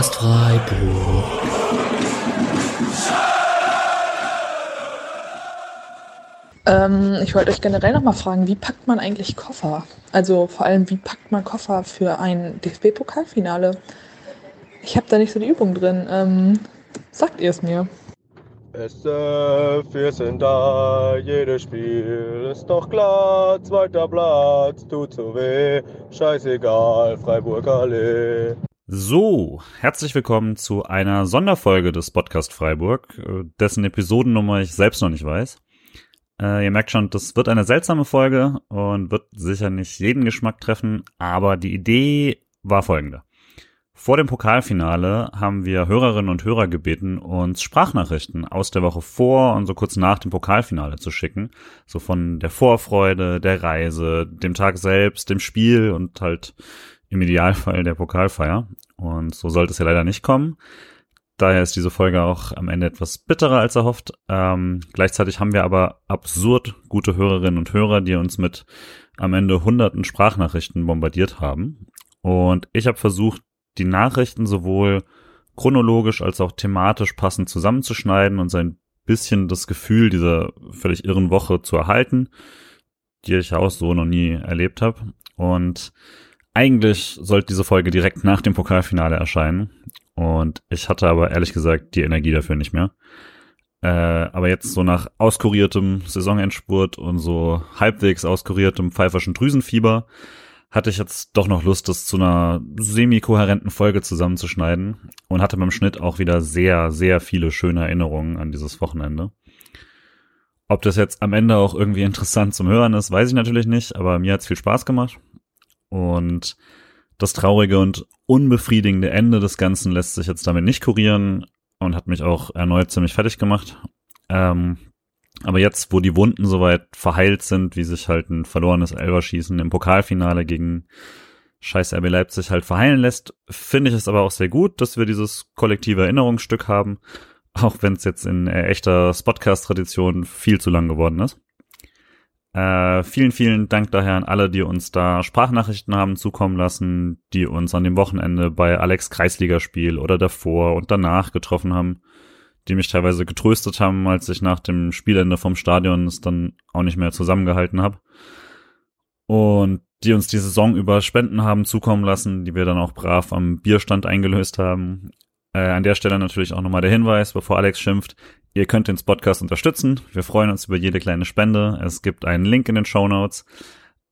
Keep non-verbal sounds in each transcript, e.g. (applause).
Podcast Freiburg. Ähm, ich wollte euch generell nochmal fragen, wie packt man eigentlich Koffer? Also vor allem, wie packt man Koffer für ein DFB-Pokalfinale? Ich habe da nicht so die Übung drin. Ähm, sagt ihr es mir? SF, wir sind da, jedes Spiel ist doch klar. Zweiter Platz, tut so weh, scheißegal, Freiburg Allee. So, herzlich willkommen zu einer Sonderfolge des Podcast Freiburg, äh, dessen Episodennummer ich selbst noch nicht weiß. Äh, ihr merkt schon, das wird eine seltsame Folge und wird sicher nicht jeden Geschmack treffen, aber die Idee war folgende. Vor dem Pokalfinale haben wir Hörerinnen und Hörer gebeten, uns Sprachnachrichten aus der Woche vor und so kurz nach dem Pokalfinale zu schicken. So von der Vorfreude, der Reise, dem Tag selbst, dem Spiel und halt im Idealfall der Pokalfeier. Und so sollte es ja leider nicht kommen. Daher ist diese Folge auch am Ende etwas bitterer als erhofft. Ähm, gleichzeitig haben wir aber absurd gute Hörerinnen und Hörer, die uns mit am Ende hunderten Sprachnachrichten bombardiert haben. Und ich habe versucht, die Nachrichten sowohl chronologisch als auch thematisch passend zusammenzuschneiden und so ein bisschen das Gefühl dieser völlig irren Woche zu erhalten, die ich auch so noch nie erlebt habe. Und eigentlich sollte diese Folge direkt nach dem Pokalfinale erscheinen. Und ich hatte aber ehrlich gesagt die Energie dafür nicht mehr. Äh, aber jetzt so nach auskuriertem Saisonendspurt und so halbwegs auskuriertem pfeiferschen Drüsenfieber hatte ich jetzt doch noch Lust, das zu einer semi-kohärenten Folge zusammenzuschneiden und hatte beim Schnitt auch wieder sehr, sehr viele schöne Erinnerungen an dieses Wochenende. Ob das jetzt am Ende auch irgendwie interessant zum Hören ist, weiß ich natürlich nicht, aber mir hat es viel Spaß gemacht. Und das traurige und unbefriedigende Ende des Ganzen lässt sich jetzt damit nicht kurieren und hat mich auch erneut ziemlich fertig gemacht. Ähm, aber jetzt, wo die Wunden soweit verheilt sind, wie sich halt ein verlorenes Elverschießen im Pokalfinale gegen scheiß RB Leipzig halt verheilen lässt, finde ich es aber auch sehr gut, dass wir dieses kollektive Erinnerungsstück haben, auch wenn es jetzt in echter Spotcast-Tradition viel zu lang geworden ist. Äh, vielen, vielen Dank daher an alle, die uns da Sprachnachrichten haben zukommen lassen, die uns an dem Wochenende bei Alex Kreisligaspiel oder davor und danach getroffen haben die mich teilweise getröstet haben, als ich nach dem Spielende vom Stadion es dann auch nicht mehr zusammengehalten habe. Und die uns die Saison über Spenden haben zukommen lassen, die wir dann auch brav am Bierstand eingelöst haben. Äh, an der Stelle natürlich auch nochmal der Hinweis, bevor Alex schimpft, ihr könnt den Podcast unterstützen. Wir freuen uns über jede kleine Spende. Es gibt einen Link in den Show Notes.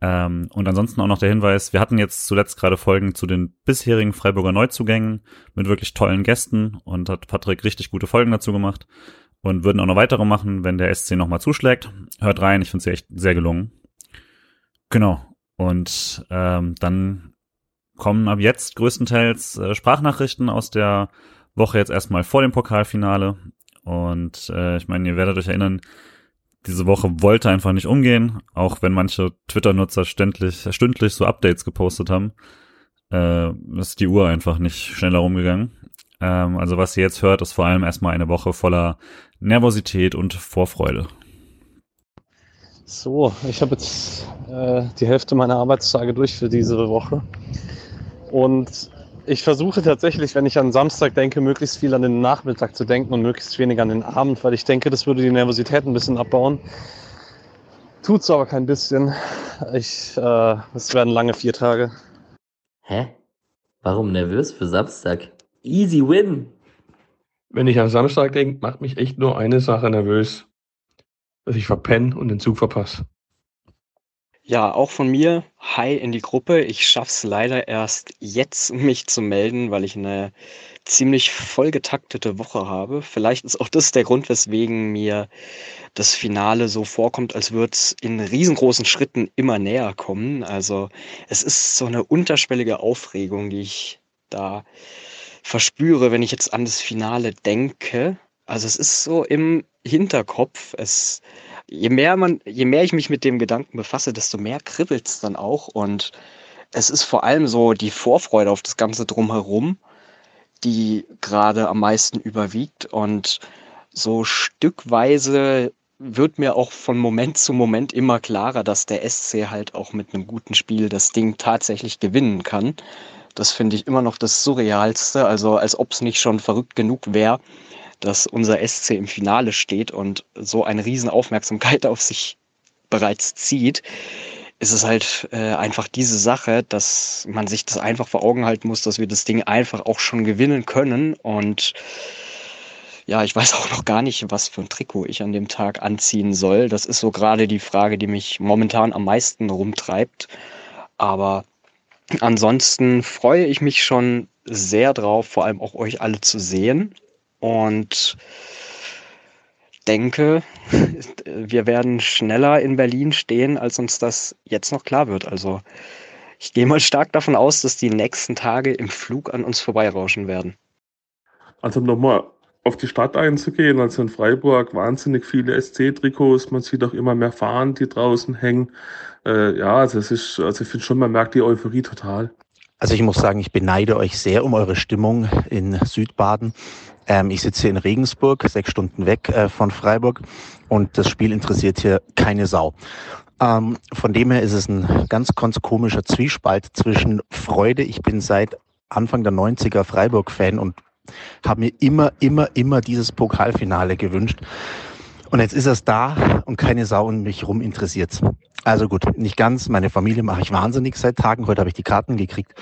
Ähm, und ansonsten auch noch der Hinweis, wir hatten jetzt zuletzt gerade Folgen zu den bisherigen Freiburger Neuzugängen mit wirklich tollen Gästen und hat Patrick richtig gute Folgen dazu gemacht und würden auch noch weitere machen, wenn der SC nochmal zuschlägt. Hört rein, ich finde sie echt sehr gelungen. Genau. Und ähm, dann kommen ab jetzt größtenteils äh, Sprachnachrichten aus der Woche jetzt erstmal vor dem Pokalfinale. Und äh, ich meine, ihr werdet euch erinnern, diese Woche wollte einfach nicht umgehen, auch wenn manche Twitter-Nutzer stündlich, stündlich so Updates gepostet haben. Äh, ist die Uhr einfach nicht schneller rumgegangen. Ähm, also was ihr jetzt hört, ist vor allem erstmal eine Woche voller Nervosität und Vorfreude. So, ich habe jetzt äh, die Hälfte meiner Arbeitstage durch für diese Woche. Und ich versuche tatsächlich, wenn ich an Samstag denke, möglichst viel an den Nachmittag zu denken und möglichst wenig an den Abend, weil ich denke, das würde die Nervosität ein bisschen abbauen. Tut's aber kein bisschen. Ich, äh, es werden lange vier Tage. Hä? Warum nervös für Samstag? Easy win! Wenn ich an Samstag denke, macht mich echt nur eine Sache nervös. Dass ich verpenne und den Zug verpasse. Ja, auch von mir, hi in die Gruppe. Ich schaff's leider erst jetzt, (laughs) mich zu melden, weil ich eine ziemlich vollgetaktete Woche habe. Vielleicht ist auch das der Grund, weswegen mir das Finale so vorkommt, als würde es in riesengroßen Schritten immer näher kommen. Also es ist so eine unterschwellige Aufregung, die ich da verspüre, wenn ich jetzt an das Finale denke. Also es ist so im Hinterkopf. Es je mehr man, je mehr ich mich mit dem Gedanken befasse, desto mehr kribbelt es dann auch. Und es ist vor allem so die Vorfreude auf das Ganze drumherum, die gerade am meisten überwiegt. Und so stückweise wird mir auch von Moment zu Moment immer klarer, dass der SC halt auch mit einem guten Spiel das Ding tatsächlich gewinnen kann. Das finde ich immer noch das Surrealste. Also als ob es nicht schon verrückt genug wäre, dass unser SC im Finale steht und so eine Riesenaufmerksamkeit (laughs) auf sich bereits zieht, ist es halt äh, einfach diese Sache, dass man sich das einfach vor Augen halten muss, dass wir das Ding einfach auch schon gewinnen können. Und ja, ich weiß auch noch gar nicht, was für ein Trikot ich an dem Tag anziehen soll. Das ist so gerade die Frage, die mich momentan am meisten rumtreibt. Aber ansonsten freue ich mich schon sehr drauf, vor allem auch euch alle zu sehen. Und denke, (laughs) wir werden schneller in Berlin stehen, als uns das jetzt noch klar wird. Also ich gehe mal stark davon aus, dass die nächsten Tage im Flug an uns vorbeirauschen werden. Also nochmal auf die Stadt einzugehen, also in Freiburg wahnsinnig viele SC-Trikots, man sieht auch immer mehr Fahnen, die draußen hängen. Äh, ja, also es ist, also ich finde schon, man merkt die Euphorie total. Also ich muss sagen, ich beneide euch sehr um eure Stimmung in Südbaden. Ähm, ich sitze hier in Regensburg, sechs Stunden weg äh, von Freiburg und das Spiel interessiert hier keine Sau. Ähm, von dem her ist es ein ganz, ganz komischer Zwiespalt zwischen Freude. Ich bin seit Anfang der 90er Freiburg-Fan und habe mir immer, immer, immer dieses Pokalfinale gewünscht. Und jetzt ist es da und keine Sau um mich rum interessiert. Also gut, nicht ganz. Meine Familie mache ich wahnsinnig seit Tagen. Heute habe ich die Karten gekriegt.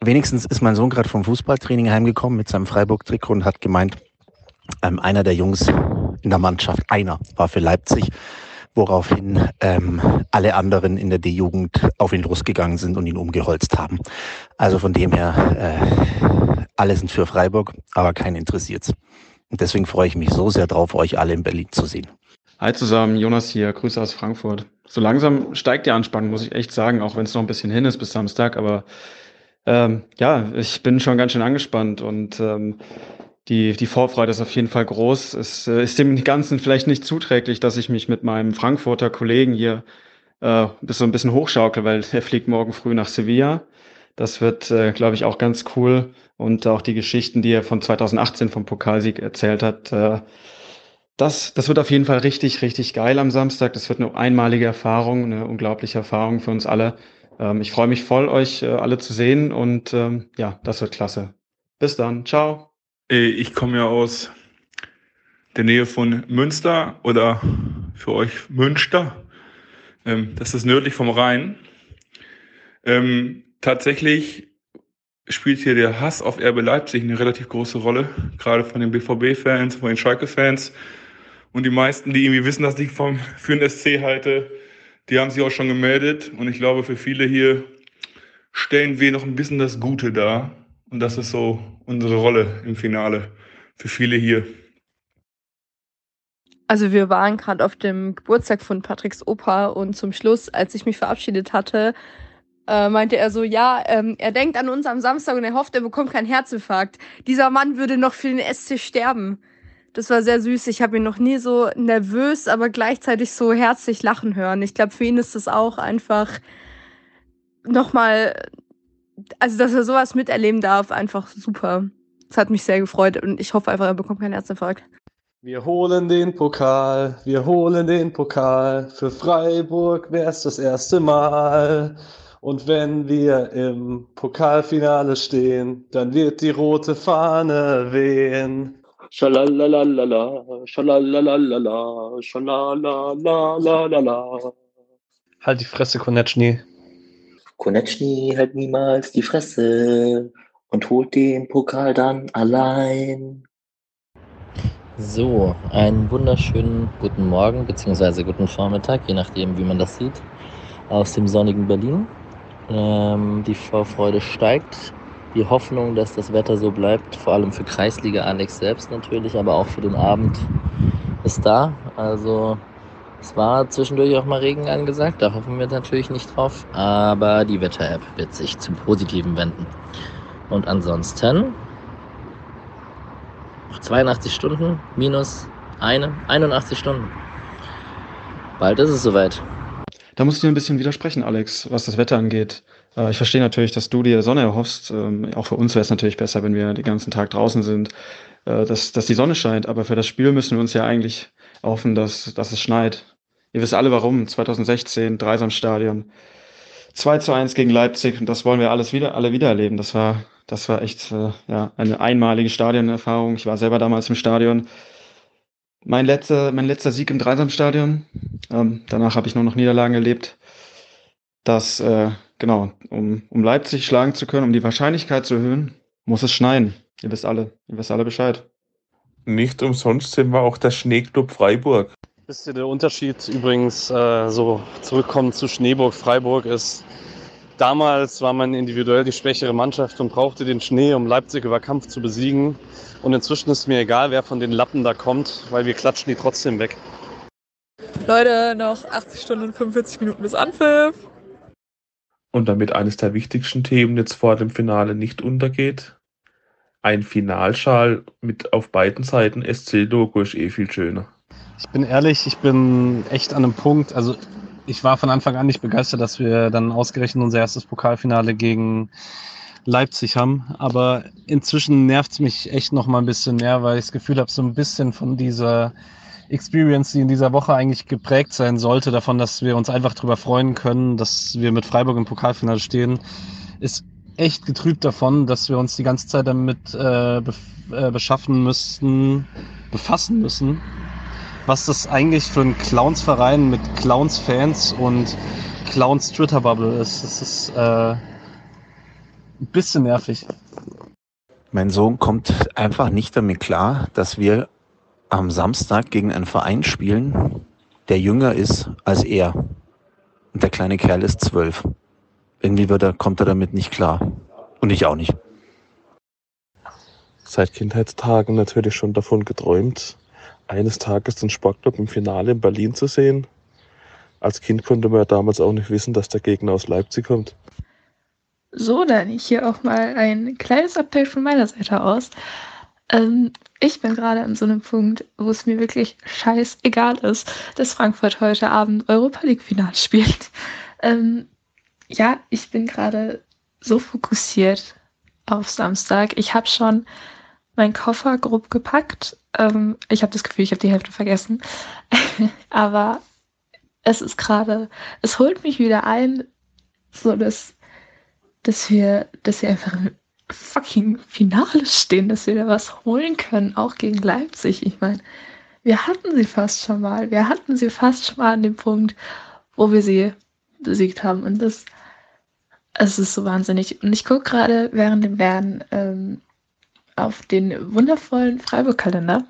Wenigstens ist mein Sohn gerade vom Fußballtraining heimgekommen mit seinem Freiburg-Trikot und hat gemeint, ähm, einer der Jungs in der Mannschaft, einer war für Leipzig, woraufhin ähm, alle anderen in der D-Jugend auf ihn losgegangen sind und ihn umgeholzt haben. Also von dem her, äh, alle sind für Freiburg, aber kein interessiert's. Und deswegen freue ich mich so sehr drauf, euch alle in Berlin zu sehen. Hi zusammen, Jonas hier, Grüße aus Frankfurt. So langsam steigt die Anspannung, muss ich echt sagen, auch wenn es noch ein bisschen hin ist bis Samstag, aber ähm, ja, ich bin schon ganz schön angespannt und ähm, die, die Vorfreude ist auf jeden Fall groß. Es äh, ist dem Ganzen vielleicht nicht zuträglich, dass ich mich mit meinem Frankfurter Kollegen hier äh, so ein bisschen hochschaukel, weil er fliegt morgen früh nach Sevilla. Das wird, äh, glaube ich, auch ganz cool. Und auch die Geschichten, die er von 2018 vom Pokalsieg erzählt hat, äh, das, das wird auf jeden Fall richtig, richtig geil am Samstag. Das wird eine einmalige Erfahrung, eine unglaubliche Erfahrung für uns alle. Ähm, ich freue mich voll, euch äh, alle zu sehen und ähm, ja, das wird klasse. Bis dann. Ciao. Äh, ich komme ja aus der Nähe von Münster oder für euch Münster. Ähm, das ist nördlich vom Rhein. Ähm, tatsächlich spielt hier der Hass auf RB Leipzig eine relativ große Rolle, gerade von den BVB-Fans, von den Schalke-Fans. Und die meisten, die irgendwie wissen, dass ich vom, für den SC halte, die haben sich auch schon gemeldet. Und ich glaube, für viele hier stellen wir noch ein bisschen das Gute dar. Und das ist so unsere Rolle im Finale für viele hier. Also wir waren gerade auf dem Geburtstag von Patricks Opa und zum Schluss, als ich mich verabschiedet hatte, äh, meinte er so, ja, ähm, er denkt an uns am Samstag und er hofft, er bekommt keinen Herzinfarkt. Dieser Mann würde noch für den SC sterben. Das war sehr süß. Ich habe ihn noch nie so nervös, aber gleichzeitig so herzlich lachen hören. Ich glaube, für ihn ist das auch einfach nochmal, also dass er sowas miterleben darf, einfach super. Das hat mich sehr gefreut und ich hoffe einfach, er bekommt keinen Herzinfarkt. Wir holen den Pokal, wir holen den Pokal. Für Freiburg wär's das erste Mal. Und wenn wir im Pokalfinale stehen, dann wird die rote Fahne wehen. Schalalalala, schalalalala, schalalalala. Halt die Fresse, Konechny. Konechny hält niemals die Fresse und holt den Pokal dann allein. So, einen wunderschönen guten Morgen bzw. guten Vormittag, je nachdem, wie man das sieht, aus dem sonnigen Berlin. Ähm, die Vorfreude steigt die Hoffnung, dass das Wetter so bleibt, vor allem für Kreisliga Alex selbst natürlich, aber auch für den Abend ist da. Also es war zwischendurch auch mal Regen angesagt, da hoffen wir natürlich nicht drauf, aber die Wetter-App wird sich zum Positiven wenden. Und ansonsten 82 Stunden minus eine, 81 Stunden. Bald ist es soweit. Da muss ich dir ein bisschen widersprechen, Alex, was das Wetter angeht. Äh, ich verstehe natürlich, dass du dir Sonne erhoffst. Ähm, auch für uns wäre es natürlich besser, wenn wir den ganzen Tag draußen sind, äh, dass, dass die Sonne scheint. Aber für das Spiel müssen wir uns ja eigentlich hoffen, dass, dass es schneit. Ihr wisst alle warum. 2016, Dreisamstadion. 2 zu 1 gegen Leipzig und das wollen wir alles wieder, alle wieder erleben. Das war, das war echt äh, ja, eine einmalige Stadionerfahrung. Ich war selber damals im Stadion. Mein letzter, mein letzter Sieg im Dreisamstadion. Ähm, danach habe ich nur noch Niederlagen erlebt. Das, äh, genau, um, um Leipzig schlagen zu können, um die Wahrscheinlichkeit zu erhöhen, muss es schneien. Ihr wisst alle, ihr wisst alle Bescheid. Nicht umsonst sind wir auch der Schneeklub Freiburg. Wisst ihr, der Unterschied übrigens, äh, so zurückkommen zu Schneeburg, Freiburg ist, damals war man individuell die schwächere Mannschaft und brauchte den Schnee, um Leipzig über Kampf zu besiegen. Und inzwischen ist mir egal, wer von den Lappen da kommt, weil wir klatschen die trotzdem weg. Leute, noch 80 Stunden und 45 Minuten bis Anpfiff. Und damit eines der wichtigsten Themen jetzt vor dem Finale nicht untergeht, ein Finalschal mit auf beiden Seiten SC-Logo ist eh viel schöner. Ich bin ehrlich, ich bin echt an einem Punkt, also ich war von Anfang an nicht begeistert, dass wir dann ausgerechnet unser erstes Pokalfinale gegen Leipzig haben. Aber inzwischen nervt es mich echt noch mal ein bisschen mehr, weil ich das Gefühl habe, so ein bisschen von dieser Experience, die in dieser Woche eigentlich geprägt sein sollte, davon, dass wir uns einfach darüber freuen können, dass wir mit Freiburg im Pokalfinale stehen, ist echt getrübt davon, dass wir uns die ganze Zeit damit äh, äh, beschaffen müssten, befassen müssen, was das eigentlich für ein Clowns-Verein mit Clowns-Fans und Clowns-Twitter-Bubble ist. Das ist äh, ein bisschen nervig. Mein Sohn kommt einfach nicht damit klar, dass wir am Samstag gegen einen Verein spielen, der jünger ist als er. Und der kleine Kerl ist zwölf. Irgendwie wird er, kommt er damit nicht klar. Und ich auch nicht. Seit Kindheitstagen natürlich schon davon geträumt, eines Tages den Sportclub im Finale in Berlin zu sehen. Als Kind konnte man ja damals auch nicht wissen, dass der Gegner aus Leipzig kommt. So, dann hier auch mal ein kleines Update von meiner Seite aus. Ähm, ich bin gerade an so einem Punkt, wo es mir wirklich scheißegal ist, dass Frankfurt heute Abend Europa League Final spielt. (laughs) Ähm, ja, ich bin gerade so fokussiert auf Samstag. Ich habe schon meinen Koffer grob gepackt. Ähm, ich habe das Gefühl, ich habe die Hälfte vergessen. (laughs) Aber es ist gerade, es holt mich wieder ein, so dass dass wir, dass wir einfach fucking Finale stehen, dass wir da was holen können, auch gegen Leipzig. Ich meine, wir hatten sie fast schon mal. Wir hatten sie fast schon mal an dem Punkt, wo wir sie besiegt haben. Und das, es ist so wahnsinnig. Und ich gucke gerade während dem Werden ähm, auf den wundervollen Freiburg-Kalender.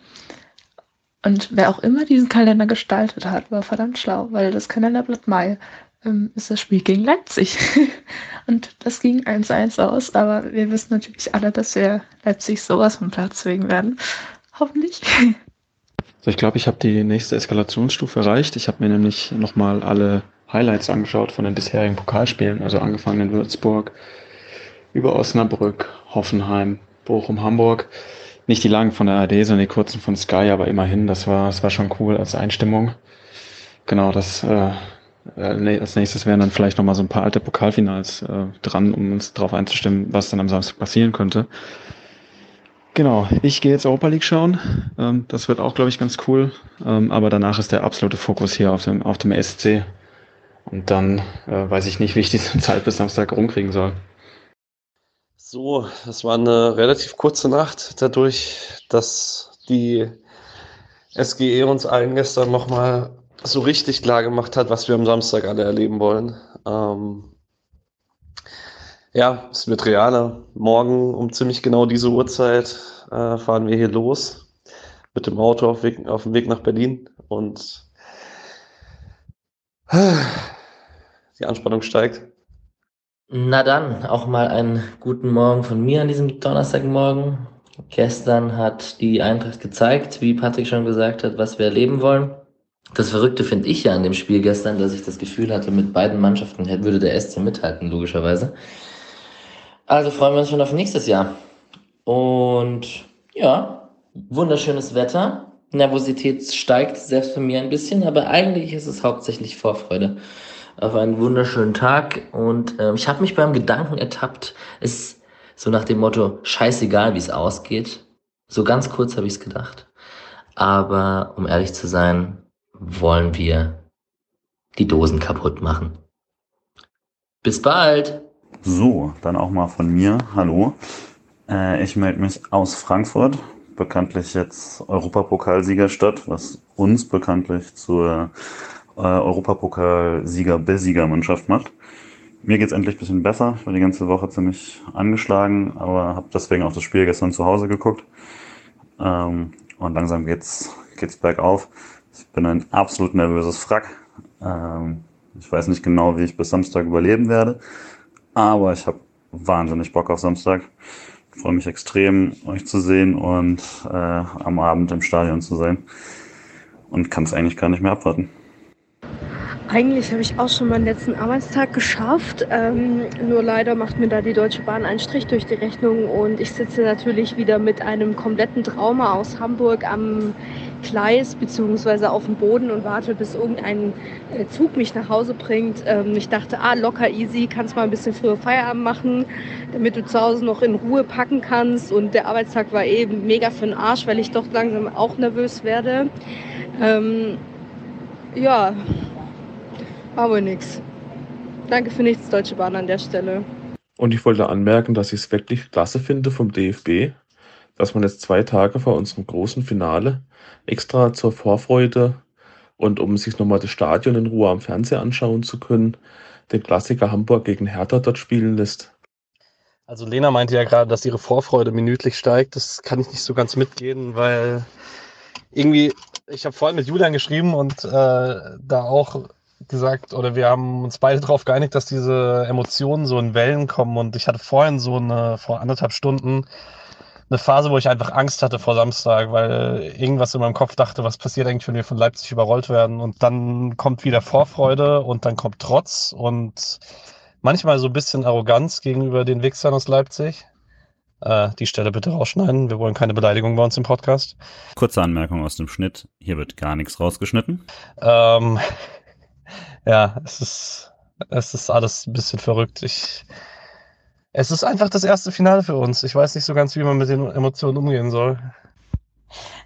Und wer auch immer diesen Kalender gestaltet hat, war verdammt schlau, weil das Kalenderblatt Mai ähm, ist das Spiel gegen Leipzig. (laughs) Und das ging 1-1 aus, aber wir wissen natürlich alle, dass wir Leipzig sowas von Platz wegen werden. Hoffentlich. So, ich glaube, ich habe die nächste Eskalationsstufe erreicht. Ich habe mir nämlich nochmal alle Highlights angeschaut von den bisherigen Pokalspielen, also angefangen in Würzburg, über Osnabrück, Hoffenheim, Bochum, Hamburg. Nicht die langen von der AD, sondern die kurzen von Sky, aber immerhin, das war, das war schon cool als Einstimmung. Genau, das äh, als nächstes wären dann vielleicht nochmal so ein paar alte Pokalfinals äh, dran, um uns darauf einzustimmen, was dann am Samstag passieren könnte. Genau, ich gehe jetzt Europa League schauen. Ähm, das wird auch, glaube ich, ganz cool. Ähm, aber danach ist der absolute Fokus hier auf dem, auf dem SC. Und dann äh, weiß ich nicht, wie ich diese (laughs) Zeit bis Samstag rumkriegen soll. So, das war eine relativ kurze Nacht, dadurch, dass die SGE uns allen gestern nochmal so richtig klar gemacht hat, was wir am Samstag alle erleben wollen. Ähm, ja, es wird realer. Morgen um ziemlich genau diese Uhrzeit äh, fahren wir hier los mit dem Auto auf, Weg, auf dem Weg nach Berlin und äh, die Anspannung steigt. Na dann, auch mal einen guten Morgen von mir an diesem Donnerstagmorgen. Gestern hat die Eintracht gezeigt, wie Patrick schon gesagt hat, was wir erleben wollen. Das Verrückte finde ich ja an dem Spiel gestern, dass ich das Gefühl hatte, mit beiden Mannschaften würde der SC mithalten, logischerweise. Also freuen wir uns schon auf nächstes Jahr. Und ja, wunderschönes Wetter. Nervosität steigt selbst für mir ein bisschen, aber eigentlich ist es hauptsächlich Vorfreude auf einen wunderschönen Tag. Und ähm, ich habe mich beim Gedanken ertappt, es so nach dem Motto, scheißegal, wie es ausgeht. So ganz kurz habe ich es gedacht. Aber um ehrlich zu sein, wollen wir die Dosen kaputt machen. Bis bald. So, dann auch mal von mir. Hallo. Äh, ich melde mich aus Frankfurt, bekanntlich jetzt Europapokalsiegerstadt, was uns bekanntlich zur äh, Europapokalsieger-Besiegermannschaft macht. Mir geht's endlich ein bisschen besser. Ich war die ganze Woche ziemlich angeschlagen, aber habe deswegen auch das Spiel gestern zu Hause geguckt. Ähm, und langsam geht's, geht's bergauf. Ich bin ein absolut nervöses Frack. Ähm, ich weiß nicht genau, wie ich bis Samstag überleben werde, aber ich habe wahnsinnig Bock auf Samstag. Ich freue mich extrem, euch zu sehen und äh, am Abend im Stadion zu sein. Und kann es eigentlich gar nicht mehr abwarten. Eigentlich habe ich auch schon meinen letzten Arbeitstag geschafft. Ähm, nur leider macht mir da die Deutsche Bahn einen Strich durch die Rechnung und ich sitze natürlich wieder mit einem kompletten Trauma aus Hamburg am Gleis bzw. auf dem Boden und warte, bis irgendein äh, Zug mich nach Hause bringt. Ähm, ich dachte, ah, locker easy, kannst mal ein bisschen früher Feierabend machen, damit du zu Hause noch in Ruhe packen kannst. Und der Arbeitstag war eben mega für den Arsch, weil ich doch langsam auch nervös werde. Ähm, ja, aber nichts. Danke für nichts, Deutsche Bahn an der Stelle. Und ich wollte anmerken, dass ich es wirklich klasse finde vom DFB, dass man jetzt zwei Tage vor unserem großen Finale extra zur Vorfreude und um sich nochmal das Stadion in Ruhe am Fernseher anschauen zu können, den Klassiker Hamburg gegen Hertha dort spielen lässt. Also Lena meinte ja gerade, dass ihre Vorfreude minütlich steigt. Das kann ich nicht so ganz mitgehen, weil irgendwie, ich habe vorhin mit Julian geschrieben und äh, da auch gesagt, oder wir haben uns beide darauf geeinigt, dass diese Emotionen so in Wellen kommen. Und ich hatte vorhin so eine, vor anderthalb Stunden, eine Phase, wo ich einfach Angst hatte vor Samstag, weil irgendwas in meinem Kopf dachte, was passiert eigentlich, wenn wir von Leipzig überrollt werden? Und dann kommt wieder Vorfreude und dann kommt Trotz und manchmal so ein bisschen Arroganz gegenüber den Wichsern aus Leipzig. Äh, die Stelle bitte rausschneiden. Wir wollen keine Beleidigung bei uns im Podcast. Kurze Anmerkung aus dem Schnitt. Hier wird gar nichts rausgeschnitten. Ähm, (laughs) ja, es ist, es ist alles ein bisschen verrückt. Ich, es ist einfach das erste Finale für uns. Ich weiß nicht so ganz, wie man mit den Emotionen umgehen soll.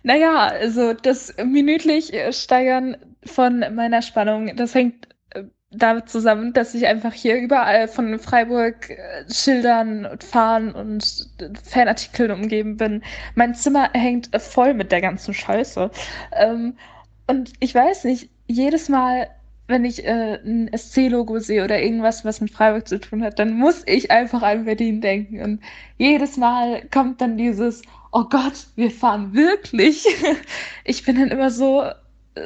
Naja, also das minütlich Steigern von meiner Spannung, das hängt äh, damit zusammen, dass ich einfach hier überall von Freiburg äh, Schildern und Fahnen und Fanartikeln umgeben bin. Mein Zimmer hängt voll mit der ganzen Scheiße. Ähm, und ich weiß nicht, jedes Mal, wenn ich äh, ein SC-Logo sehe oder irgendwas, was mit Freiburg zu tun hat, dann muss ich einfach an Berlin denken. Und jedes Mal kommt dann dieses, oh Gott, wir fahren wirklich. (laughs) ich bin dann immer so,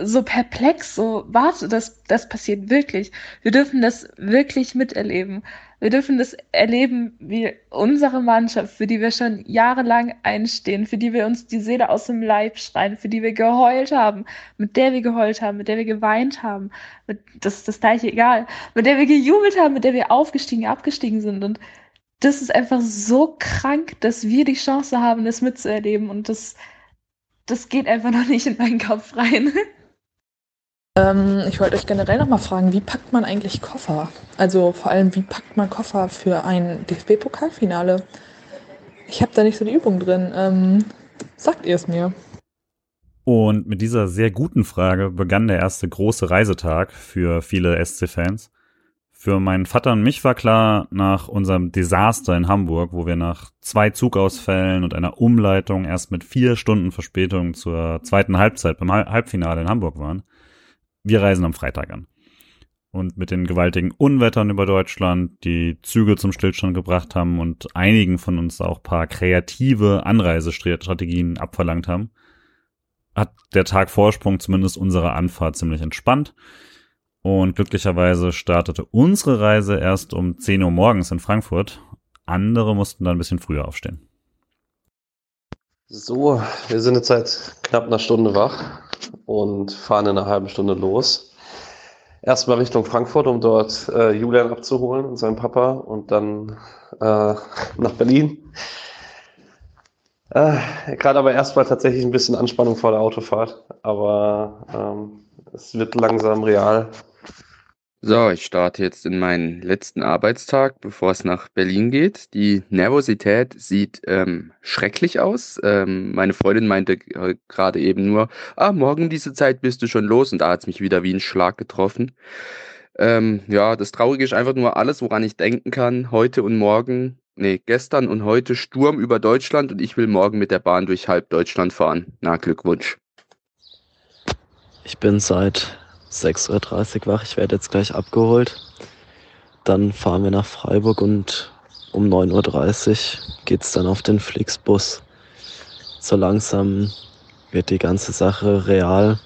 so perplex, so, warte, das, das passiert wirklich. Wir dürfen das wirklich miterleben. Wir dürfen das erleben, wie unsere Mannschaft, für die wir schon jahrelang einstehen, für die wir uns die Seele aus dem Leib schreien, für die wir geheult haben, mit der wir geheult haben, mit der wir geweint haben, mit, das ist das gleiche egal, mit der wir gejubelt haben, mit der wir aufgestiegen, abgestiegen sind. Und das ist einfach so krank, dass wir die Chance haben, das mitzuerleben. Und das, das geht einfach noch nicht in meinen Kopf rein. (laughs) Ähm, ich wollte euch generell nochmal fragen, wie packt man eigentlich Koffer? Also vor allem, wie packt man Koffer für ein DFB-Pokalfinale? Ich habe da nicht so die Übung drin. Ähm, sagt ihr es mir? Und mit dieser sehr guten Frage begann der erste große Reisetag für viele SC-Fans. Für meinen Vater und mich war klar, nach unserem Desaster in Hamburg, wo wir nach zwei Zugausfällen und einer Umleitung erst mit vier Stunden Verspätung zur zweiten Halbzeit beim Halbfinale in Hamburg waren, wir reisen am Freitag an. Und mit den gewaltigen Unwettern über Deutschland, die Züge zum Stillstand gebracht haben und einigen von uns auch paar kreative Anreisestrategien abverlangt haben, hat der Tag Vorsprung zumindest unsere Anfahrt ziemlich entspannt. Und glücklicherweise startete unsere Reise erst um 10 Uhr morgens in Frankfurt. Andere mussten dann ein bisschen früher aufstehen. So, wir sind jetzt seit knapp einer Stunde wach und fahren in einer halben Stunde los. Erstmal Richtung Frankfurt, um dort äh, Julian abzuholen und seinen Papa und dann äh, (laughs) nach Berlin. Äh, Gerade aber erstmal tatsächlich ein bisschen Anspannung vor der Autofahrt, aber ähm, es wird langsam real. So, ich starte jetzt in meinen letzten Arbeitstag, bevor es nach Berlin geht. Die Nervosität sieht ähm, schrecklich aus. Ähm, meine Freundin meinte äh, gerade eben nur, ah, morgen diese Zeit bist du schon los und da hat es mich wieder wie ein Schlag getroffen. Ähm, ja, das Traurige ist einfach nur alles, woran ich denken kann. Heute und morgen, nee, gestern und heute Sturm über Deutschland und ich will morgen mit der Bahn durch halb Deutschland fahren. Na, Glückwunsch. Ich bin seit 6.30 Uhr wach. Ich werde jetzt gleich abgeholt. Dann fahren wir nach Freiburg und um 9.30 Uhr geht es dann auf den Flixbus. So langsam wird die ganze Sache real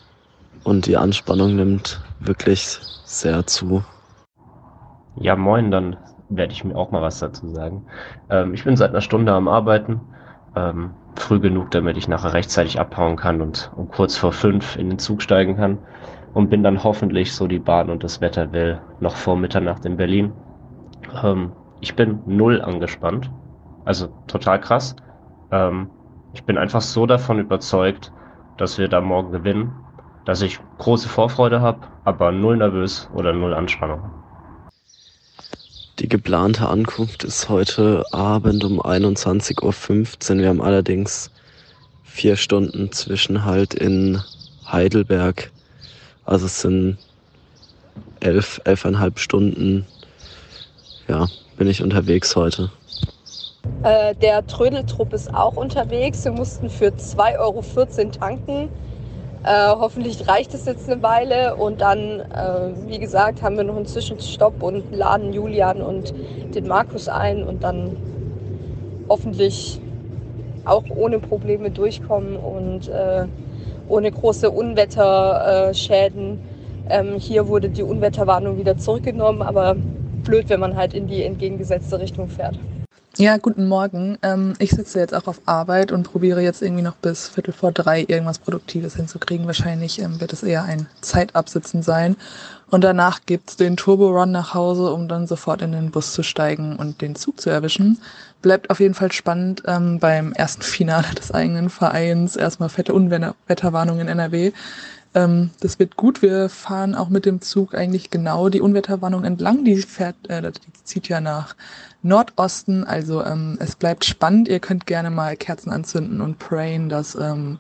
und die Anspannung nimmt wirklich sehr zu. Ja, moin, dann werde ich mir auch mal was dazu sagen. Ähm, ich bin seit einer Stunde am Arbeiten. Ähm, früh genug, damit ich nachher rechtzeitig abhauen kann und um kurz vor fünf in den Zug steigen kann. Und bin dann hoffentlich, so die Bahn und das Wetter will, noch vor Mitternacht in Berlin. Ähm, ich bin null angespannt. Also total krass. Ähm, ich bin einfach so davon überzeugt, dass wir da morgen gewinnen, dass ich große Vorfreude habe, aber null nervös oder null Anspannung. Die geplante Ankunft ist heute Abend um 21.15 Uhr. Wir haben allerdings vier Stunden Zwischenhalt in Heidelberg. Also es sind elf, elfeinhalb Stunden. Ja, bin ich unterwegs heute. Äh, der Trödeltrupp ist auch unterwegs. Wir mussten für 2,14 Euro tanken. Äh, hoffentlich reicht es jetzt eine Weile und dann, äh, wie gesagt, haben wir noch einen Zwischenstopp und laden Julian und den Markus ein und dann hoffentlich auch ohne Probleme durchkommen und äh, ohne große Unwetterschäden. Ähm, hier wurde die Unwetterwarnung wieder zurückgenommen, aber blöd, wenn man halt in die entgegengesetzte Richtung fährt. Ja, guten Morgen. Ähm, ich sitze jetzt auch auf Arbeit und probiere jetzt irgendwie noch bis Viertel vor drei irgendwas Produktives hinzukriegen. Wahrscheinlich ähm, wird es eher ein Zeitabsitzen sein. Und danach gibt's den Turbo-Run nach Hause, um dann sofort in den Bus zu steigen und den Zug zu erwischen. Bleibt auf jeden Fall spannend ähm, beim ersten Finale des eigenen Vereins. Erstmal fette Unwetterwarnung in NRW. Ähm, das wird gut. Wir fahren auch mit dem Zug eigentlich genau die Unwetterwarnung entlang. Die fährt, äh, die zieht ja nach Nordosten. Also ähm, es bleibt spannend. Ihr könnt gerne mal Kerzen anzünden und prayen, dass ähm,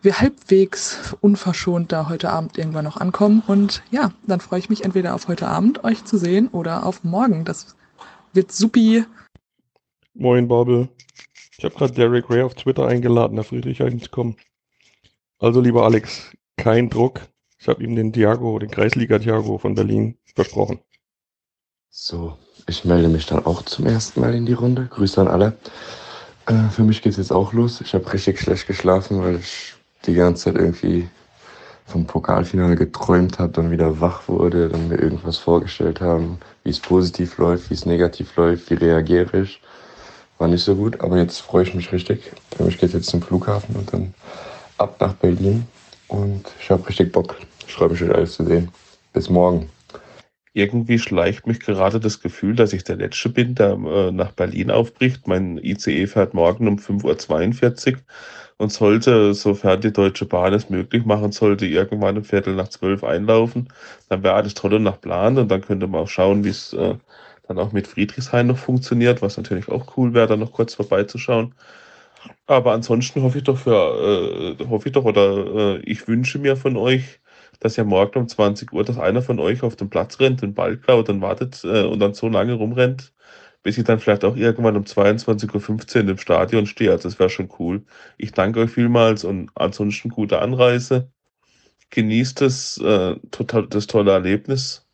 wir halbwegs unverschont da heute Abend irgendwann noch ankommen. Und ja, dann freue ich mich entweder auf heute Abend euch zu sehen oder auf morgen. Das wird supi. Moin, Babel. Ich habe gerade Derek Ray auf Twitter eingeladen, da Friedrich eigentlich kommen. Also, lieber Alex, kein Druck. Ich habe ihm den Thiago, den Kreisliga Thiago von Berlin versprochen. So, ich melde mich dann auch zum ersten Mal in die Runde. Grüße an alle. Äh, für mich geht es jetzt auch los. Ich habe richtig schlecht geschlafen, weil ich die ganze Zeit irgendwie vom Pokalfinale geträumt habe, dann wieder wach wurde, dann mir irgendwas vorgestellt haben, wie es positiv läuft, wie es negativ läuft, wie reagiere ich. War nicht so gut, aber jetzt freue ich mich richtig. Geht es jetzt zum Flughafen und dann ab nach Berlin. Und ich habe richtig Bock. Ich freue mich, euch alles zu sehen. Bis morgen irgendwie schleicht mich gerade das Gefühl, dass ich der Letzte bin, der äh, nach Berlin aufbricht. Mein ICE fährt morgen um 5.42 Uhr und sollte, sofern die Deutsche Bahn es möglich machen sollte, irgendwann um Viertel nach zwölf einlaufen. Dann wäre alles toll und nach Plan und dann könnte man auch schauen, wie es äh, dann auch mit Friedrichshain noch funktioniert, was natürlich auch cool wäre, da noch kurz vorbeizuschauen. Aber ansonsten hoffe ich doch für, äh, hoffe ich doch oder äh, ich wünsche mir von euch, dass ja morgen um 20 Uhr, dass einer von euch auf den Platz rennt, den Ball klaut und wartet äh, und dann so lange rumrennt, bis ich dann vielleicht auch irgendwann um 22.15 Uhr im Stadion stehe. Also das wäre schon cool. Ich danke euch vielmals und ansonsten gute Anreise. Genießt das, äh, total, das tolle Erlebnis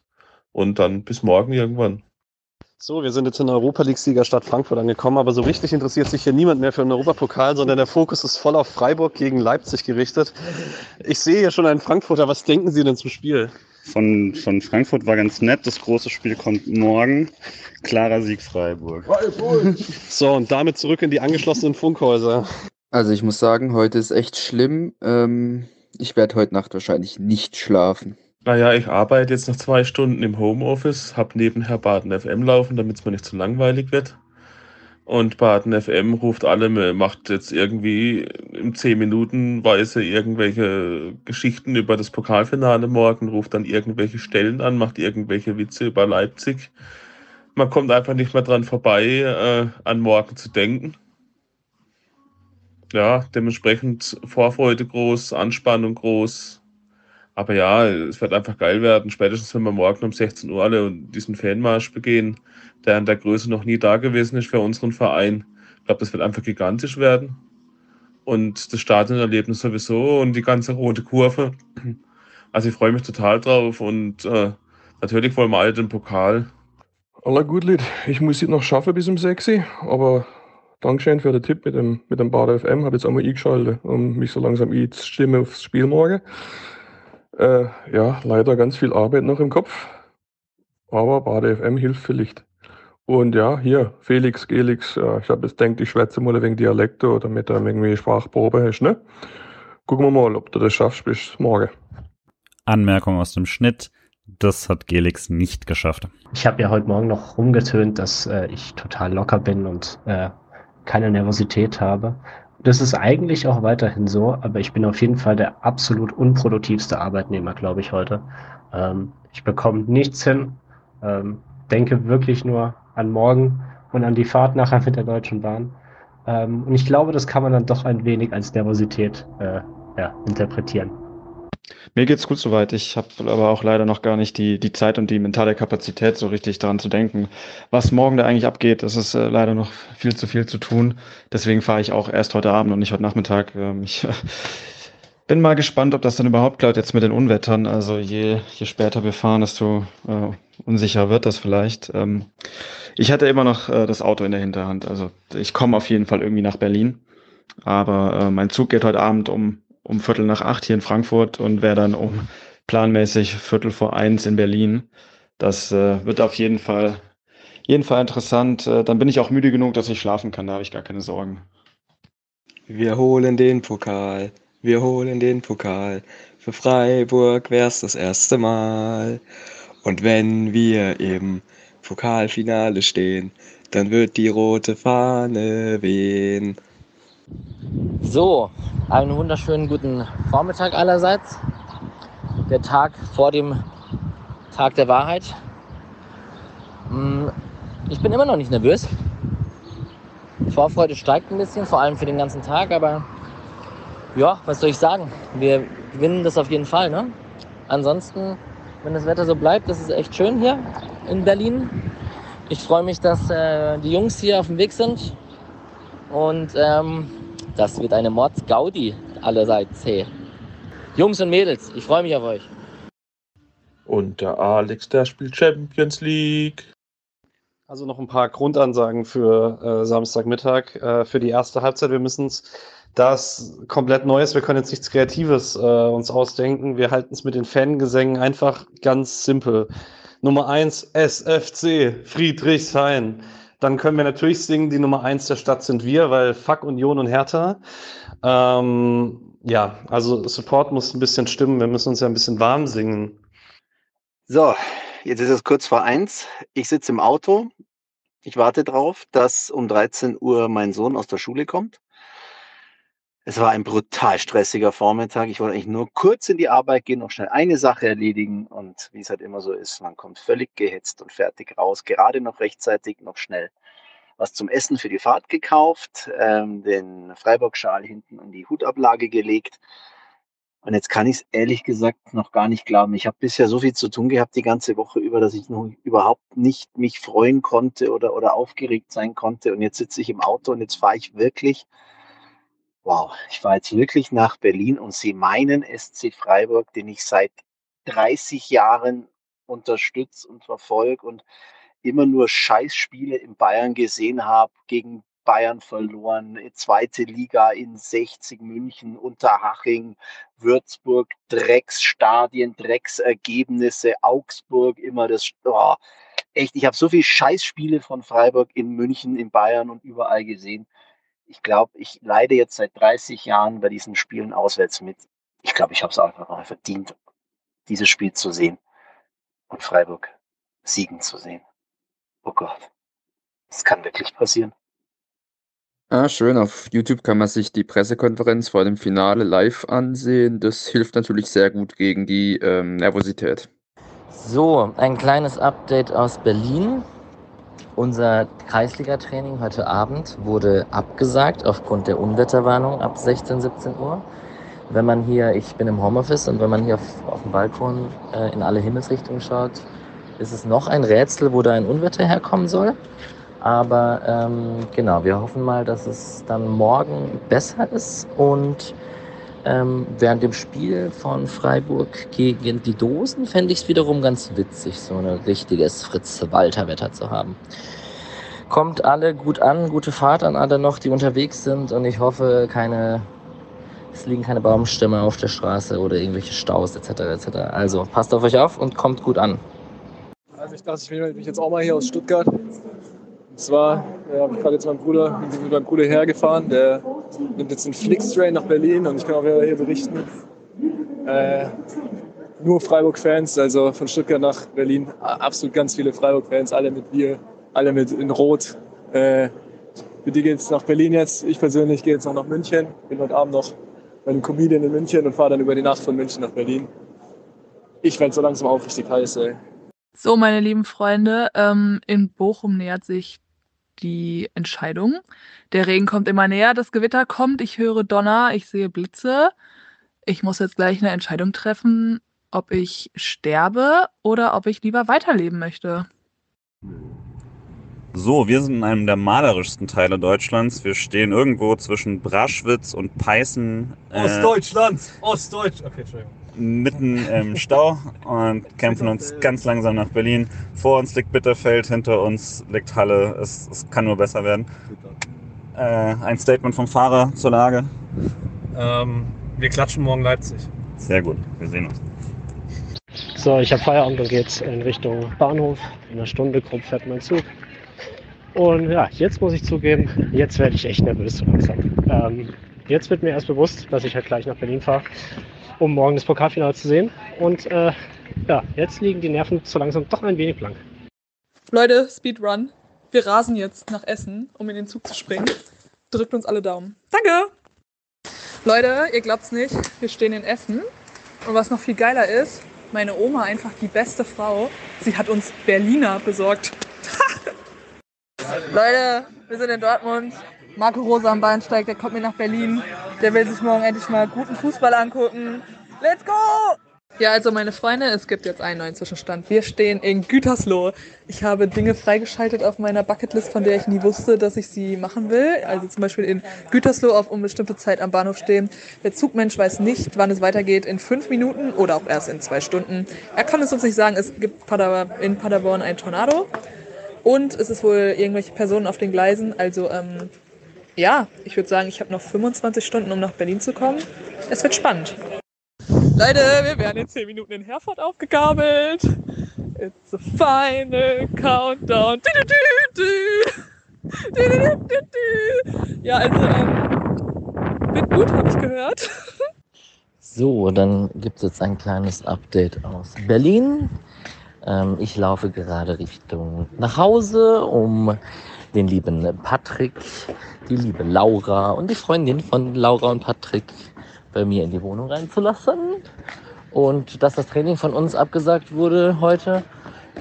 und dann bis morgen irgendwann. So, wir sind jetzt in der Europa League-Sieger Stadt Frankfurt angekommen, aber so richtig interessiert sich hier niemand mehr für den Europapokal, sondern der Fokus ist voll auf Freiburg gegen Leipzig gerichtet. Ich sehe hier schon einen Frankfurter. Was denken Sie denn zum Spiel? Von, von Frankfurt war ganz nett. Das große Spiel kommt morgen. Klarer Sieg Freiburg. So, und damit zurück in die angeschlossenen Funkhäuser. Also ich muss sagen, heute ist echt schlimm. Ähm, ich werde heute Nacht wahrscheinlich nicht schlafen. Naja, ich arbeite jetzt noch zwei Stunden im Homeoffice, habe nebenher Baden FM laufen, damit es mir nicht zu langweilig wird. Und Baden FM ruft alle, macht jetzt irgendwie im 10 Minuten Weise irgendwelche Geschichten über das Pokalfinale morgen, ruft dann irgendwelche Stellen an, macht irgendwelche Witze über Leipzig. Man kommt einfach nicht mehr dran vorbei, äh, an morgen zu denken. Ja, dementsprechend Vorfreude groß, Anspannung groß Aber ja, es wird einfach geil werden, spätestens wenn wir morgen um 16 Uhr alle diesen Fanmarsch begehen, der in der Größe noch nie da gewesen ist für unseren Verein. Ich glaube, das wird einfach gigantisch werden. Und das Stadionerlebnis sowieso und die ganze rote Kurve. Also ich freue mich total drauf und äh, natürlich wollen wir alle den Pokal. Aller gut, Lied. Ich muss es noch schaffen bis um 6 Uhr, aber Dankeschön für den Tipp mit dem, mit dem Bad FM. Habe jetzt einmal eingeschaltet, um mich so langsam einzustimmen aufs Spiel morgen. Äh, ja, leider ganz viel Arbeit noch im Kopf, aber Bad FM hilft vielleicht. Und ja, hier, Felix, Gelix, äh, ich habe jetzt gedacht, ich schwätze mal wegen Dialekte oder mit einem irgendwie Sprachprobe hast, ne? Gucken wir mal, ob du das schaffst bis morgen. Anmerkung aus dem Schnitt. Das hat Gelix nicht geschafft. Ich habe ja heute Morgen noch rumgetönt, dass äh, ich total locker bin und äh, keine Nervosität habe. Das ist eigentlich auch weiterhin so, aber ich bin auf jeden Fall der absolut unproduktivste Arbeitnehmer, glaube ich, heute. Ähm, ich bekomme nichts hin, ähm, denke wirklich nur an morgen und an die Fahrt nachher mit der Deutschen Bahn. Ähm, und ich glaube, das kann man dann doch ein wenig als Nervosität äh, ja, interpretieren. Mir geht's gut soweit. Ich habe aber auch leider noch gar nicht die, die Zeit und die mentale Kapazität, so richtig daran zu denken, was morgen da eigentlich abgeht. Das ist äh, leider noch viel zu viel zu tun. Deswegen fahre ich auch erst heute Abend und nicht heute Nachmittag. Ähm, ich (laughs) bin mal gespannt, ob das dann überhaupt klappt jetzt mit den Unwettern. Also je, je später wir fahren, desto äh, unsicher wird das vielleicht. Ähm, ich hatte immer noch äh, das Auto in der Hinterhand. Also ich komme auf jeden Fall irgendwie nach Berlin. Aber äh, mein Zug geht heute Abend um um Viertel nach acht hier in Frankfurt und wäre dann um planmäßig Viertel vor eins in Berlin. Das äh, wird auf jeden Fall, jeden Fall interessant. Äh, dann bin ich auch müde genug, dass ich schlafen kann. Da habe ich gar keine Sorgen. Wir holen den Pokal, wir holen den Pokal. Für Freiburg wär's das erste Mal. Und wenn wir im Pokalfinale stehen, dann wird die rote Fahne wehen. So, einen wunderschönen guten Vormittag allerseits. Der Tag vor dem Tag der Wahrheit. Hm, ich bin immer noch nicht nervös. Die Vorfreude steigt ein bisschen, vor allem für den ganzen Tag, aber ja, was soll ich sagen? Wir gewinnen das auf jeden Fall. Ne? Ansonsten, wenn das Wetter so bleibt, das ist echt schön hier in Berlin. Ich freue mich, dass äh, die Jungs hier auf dem Weg sind und ähm, das wird eine Mordsgaudi allerseits. Hey. Jungs und Mädels, ich freue mich auf euch. Und der Alex, der spielt Champions League. Also noch ein paar Grundansagen für äh, Samstagmittag, äh, für die erste Halbzeit. Wir müssen es das komplett Neues. Wir können jetzt nichts Kreatives äh, uns ausdenken. Wir halten es mit den Fangesängen einfach ganz simpel. Nummer eins SFC Friedrichshain. Dann können wir natürlich singen, die Nummer eins der Stadt sind wir, weil Fuck Union und Hertha. Ähm, ja, also Support muss ein bisschen stimmen. Wir müssen uns ja ein bisschen warm singen. So, jetzt ist es kurz vor eins. Ich sitze im Auto. Ich warte drauf, dass um 13 Uhr mein Sohn aus der Schule kommt. Es war ein brutal stressiger Vormittag. Ich wollte eigentlich nur kurz in die Arbeit gehen, noch schnell eine Sache erledigen. Und wie es halt immer so ist, man kommt völlig gehetzt und fertig raus. Gerade noch rechtzeitig, noch schnell was zum Essen für die Fahrt gekauft, ähm, den Freiburg-Schal hinten in die Hutablage gelegt. Und jetzt kann ich es ehrlich gesagt noch gar nicht glauben. Ich habe bisher so viel zu tun gehabt die ganze Woche über, dass ich noch überhaupt nicht mich freuen konnte oder, oder aufgeregt sein konnte. Und jetzt sitze ich im Auto und jetzt fahre ich wirklich wow, ich war jetzt wirklich nach Berlin und sehe meinen SC Freiburg, den ich seit 30 Jahren unterstütze und verfolge und immer nur Scheißspiele in Bayern gesehen habe, gegen Bayern verloren, zweite Liga in 60 München, Unterhaching, Würzburg, Drecksstadien, Drecksergebnisse, Augsburg, immer das, oh, echt, ich habe so viele Scheißspiele von Freiburg in München, in Bayern und überall gesehen ich glaube, ich leide jetzt seit 30 Jahren bei diesen Spielen auswärts mit. Ich glaube, ich habe es einfach mal verdient, dieses Spiel zu sehen und Freiburg siegen zu sehen. Oh Gott, das kann wirklich passieren. Ah, schön. Auf YouTube kann man sich die Pressekonferenz vor dem Finale live ansehen. Das hilft natürlich sehr gut gegen die ähm, Nervosität. So, ein kleines Update aus Berlin. Unser Kreisliga-Training heute Abend wurde abgesagt aufgrund der Unwetterwarnung ab 16, 17 Uhr. wenn man hier, ich bin im Homeoffice und wenn man hier auf, auf dem Balkon äh, in alle Himmelsrichtungen schaut, ist es noch ein Rätsel, wo da ein Unwetter herkommen soll. Aber ähm, genau, wir hoffen mal, dass es dann morgen besser ist und ähm, während dem Spiel von Freiburg gegen die Dosen fände ich es wiederum ganz witzig, so ein richtiges Fritz-Walter-Wetter zu haben. Kommt alle gut an, gute Fahrt an alle noch, die unterwegs sind und ich hoffe, keine, es liegen keine Baumstämme auf der Straße oder irgendwelche Staus etc. etc. Also passt auf euch auf und kommt gut an. Also ich dachte, ich melde mich jetzt auch mal hier aus Stuttgart. Und zwar habe ich gerade jetzt meinen Bruder, bin mit meinem Bruder hergefahren, der nimmt jetzt einen Flixtrain nach Berlin und ich kann auch wieder hier berichten. Äh, nur Freiburg-Fans, also von Stuttgart nach Berlin, absolut ganz viele Freiburg-Fans, alle mit Bier, alle mit in Rot. Äh, für die geht es nach Berlin jetzt. Ich persönlich gehe jetzt noch nach München. Bin heute Abend noch bei einem Comedian in München und fahre dann über die Nacht von München nach Berlin. Ich werde so langsam auch richtig heiß, ey. So, meine lieben Freunde, ähm, in Bochum nähert sich die Entscheidung. Der Regen kommt immer näher, das Gewitter kommt, ich höre Donner, ich sehe Blitze. Ich muss jetzt gleich eine Entscheidung treffen, ob ich sterbe oder ob ich lieber weiterleben möchte. So, wir sind in einem der malerischsten Teile Deutschlands. Wir stehen irgendwo zwischen Braschwitz und Peißen. Äh, Ostdeutschland! Ostdeutsch! Okay, Entschuldigung. Mitten im Stau und kämpfen uns ganz langsam nach Berlin. Vor uns liegt Bitterfeld, hinter uns liegt Halle. Es, es kann nur besser werden. Äh, ein Statement vom Fahrer zur Lage. Ähm, wir klatschen morgen Leipzig. Sehr gut, wir sehen uns. So, ich habe Feierabend und geht's in Richtung Bahnhof. In einer Stunde grob fährt mein Zug. Und ja, jetzt muss ich zugeben, jetzt werde ich echt nervös so langsam. Ähm, jetzt wird mir erst bewusst, dass ich halt gleich nach Berlin fahre, um morgen das Pokalfinale zu sehen. Und äh, ja, jetzt liegen die Nerven so langsam doch ein wenig blank. Leute, Speedrun. Wir rasen jetzt nach Essen, um in den Zug zu springen. Drückt uns alle Daumen. Danke! Leute, ihr glaubt's nicht, wir stehen in Essen. Und was noch viel geiler ist, meine Oma, einfach die beste Frau, sie hat uns Berliner besorgt. (laughs) Leute, wir sind in Dortmund. Marco Rosa am Bahnsteig, der kommt mir nach Berlin. Der will sich morgen endlich mal guten Fußball angucken. Let's go! Ja, also meine Freunde, es gibt jetzt einen neuen Zwischenstand. Wir stehen in Gütersloh. Ich habe Dinge freigeschaltet auf meiner Bucketlist, von der ich nie wusste, dass ich sie machen will. Also zum Beispiel in Gütersloh auf unbestimmte Zeit am Bahnhof stehen. Der Zugmensch weiß nicht, wann es weitergeht, in fünf Minuten oder auch erst in zwei Stunden. Er kann es uns nicht sagen, es gibt in Paderborn ein Tornado. Und es ist wohl irgendwelche Personen auf den Gleisen. Also ähm, ja, ich würde sagen, ich habe noch 25 Stunden, um nach Berlin zu kommen. Es wird spannend. Leute, wir werden in 10 Minuten in Herford aufgegabelt. It's the final countdown. Ja, also ähm, wird gut, habe ich gehört. So, dann gibt es jetzt ein kleines Update aus Berlin. Ähm, ich laufe gerade Richtung nach Hause, um den lieben Patrick, die liebe Laura und die Freundin von Laura und Patrick bei mir in die Wohnung reinzulassen. Und dass das Training von uns abgesagt wurde heute,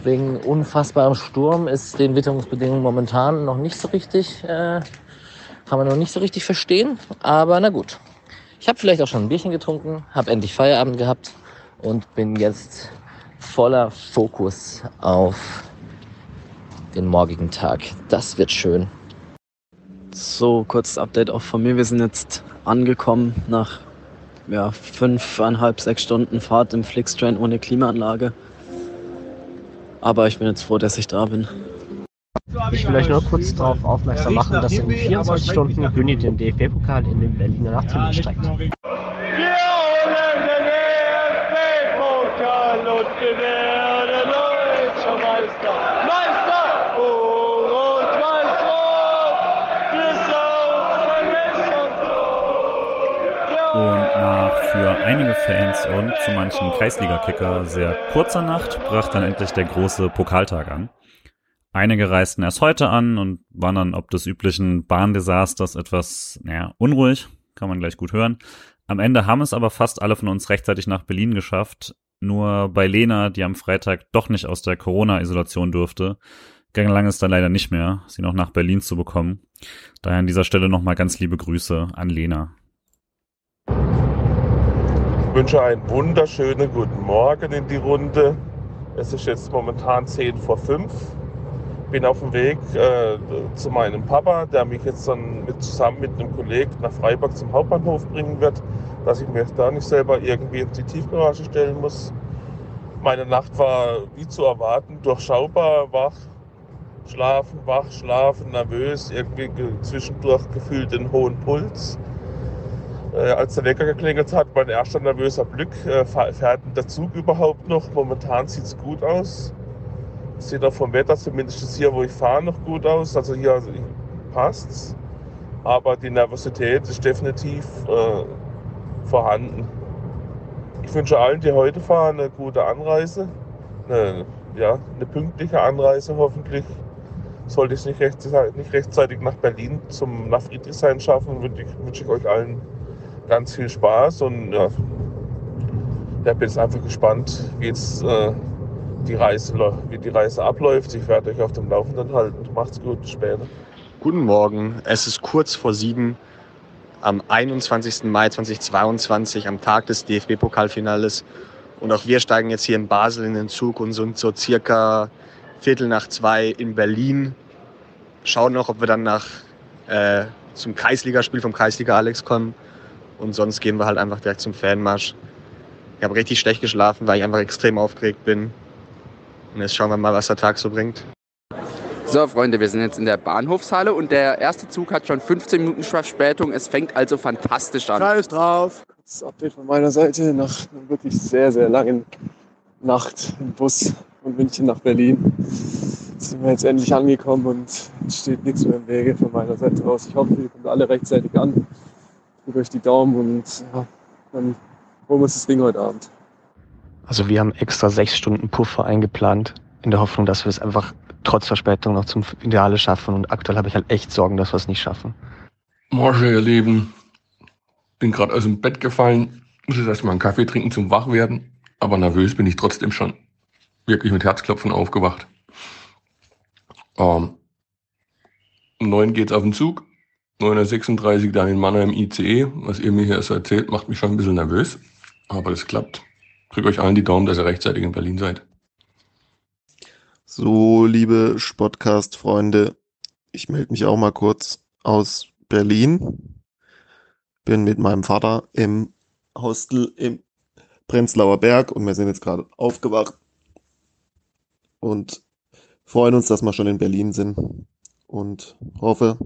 wegen unfassbarem Sturm, ist den Witterungsbedingungen momentan noch nicht so richtig, äh, kann man noch nicht so richtig verstehen. Aber na gut. Ich habe vielleicht auch schon ein Bierchen getrunken, habe endlich Feierabend gehabt und bin jetzt voller Fokus auf den morgigen Tag. Das wird schön. So, kurzes Update auch von mir. Wir sind jetzt angekommen nach ja, fünfeinhalb, sechs Stunden Fahrt im Flixtrain ohne Klimaanlage. Aber ich bin jetzt froh, dass ich da bin. Ich will euch nur kurz darauf aufmerksam machen, dass in 24 Stunden Güni den DFB-Pokal in den Berliner Nachtzug steigt. Nach für einige Fans und zu manchen Kreisliga-Kicker sehr kurzer Nacht brach dann endlich der große Pokaltag an. Einige reisten erst heute an und waren dann ob des üblichen Bahndesasters etwas, naja, unruhig, kann man gleich gut hören. Am Ende haben es aber fast alle von uns rechtzeitig nach Berlin geschafft. Nur bei Lena, die am Freitag doch nicht aus der Corona-Isolation durfte, gelang es dann leider nicht mehr, sie noch nach Berlin zu bekommen. Daher an dieser Stelle nochmal ganz liebe Grüße an Lena. Ich wünsche einen wunderschönen guten Morgen in die Runde. Es ist jetzt momentan 10 vor 5. Bin auf dem Weg äh, zu meinem Papa, der mich jetzt dann mit, zusammen mit einem Kollegen nach Freiburg zum Hauptbahnhof bringen wird, dass ich mich da nicht selber irgendwie in die Tiefgarage stellen muss. Meine Nacht war wie zu erwarten durchschaubar, wach, schlafen, wach, schlafen, nervös, irgendwie ge zwischendurch gefühlt den hohen Puls. Äh, als der Wecker geklingelt hat, mein erster nervöser Blick, äh, fährt der Zug überhaupt noch? Momentan sieht es gut aus. Sieht auch vom Wetter, zumindest hier, wo ich fahre, noch gut aus. Also hier also, passt's. Aber die Nervosität ist definitiv äh, vorhanden. Ich wünsche allen, die heute fahren, eine gute Anreise. Eine, ja, eine pünktliche Anreise hoffentlich. Sollte ich es nicht, rechtzeitig, nach Berlin zum nach Friedrichshain schaffen, wünsche ich, wünsche ich euch allen ganz viel Spaß und ja, ja bin jetzt einfach gespannt, wie jetzt äh, die Reise, wie die Reise abläuft. Ich werde euch auf dem Laufenden halten. Macht's gut, später. Guten Morgen, es ist kurz vor sieben am 21. Mai 2022, am Tag des DFB-Pokalfinales. Und auch wir steigen jetzt hier in Basel in den Zug und sind so circa Viertel nach zwei in Berlin. Schauen noch, ob wir dann nach, äh, zum Kreisligaspiel vom Kreisliga Alex kommen. Und sonst gehen wir halt einfach direkt zum Fanmarsch. Ich habe richtig schlecht geschlafen, weil ich einfach extrem aufgeregt bin. Und jetzt schauen wir mal, was der Tag so bringt. So, Freunde, wir sind jetzt in der Bahnhofshalle und der erste Zug hat schon 15 Minuten Verspätung. Es fängt also fantastisch an. Scheiß drauf. Kurzes Update von meiner Seite nach einer wirklich sehr, sehr langen Nacht im Bus von München nach Berlin. Sind wir jetzt endlich angekommen und es steht nichts mehr im Wege von meiner Seite aus. Ich hoffe, ihr kommt alle rechtzeitig an. Drückt euch die Daumen und ja, dann holen wir uns das Ding heute Abend. Also wir haben extra sechs Stunden Puffer eingeplant, in der Hoffnung, dass wir es einfach trotz Verspätung noch zum Finale schaffen. Und aktuell habe ich halt echt Sorgen, dass wir es nicht schaffen. Morgen, ihr Lieben. Bin gerade aus dem Bett gefallen, muss jetzt erstmal einen Kaffee trinken zum Wachwerden. Aber nervös bin ich trotzdem schon. Wirklich mit Herzklopfen aufgewacht. Ähm, um neun geht's auf den Zug. 9.36 Uhr dann in Mannheim ICE. Was ihr mir hier so erzählt, macht mich schon ein bisschen nervös. Aber das klappt. Drückt euch allen die Daumen, dass ihr rechtzeitig in Berlin seid. So, liebe Spotcast-Freunde, ich melde mich auch mal kurz aus Berlin. Bin mit meinem Vater im Hostel im Prenzlauer Berg und wir sind jetzt gerade aufgewacht und freuen uns, dass wir schon in Berlin sind und hoffe,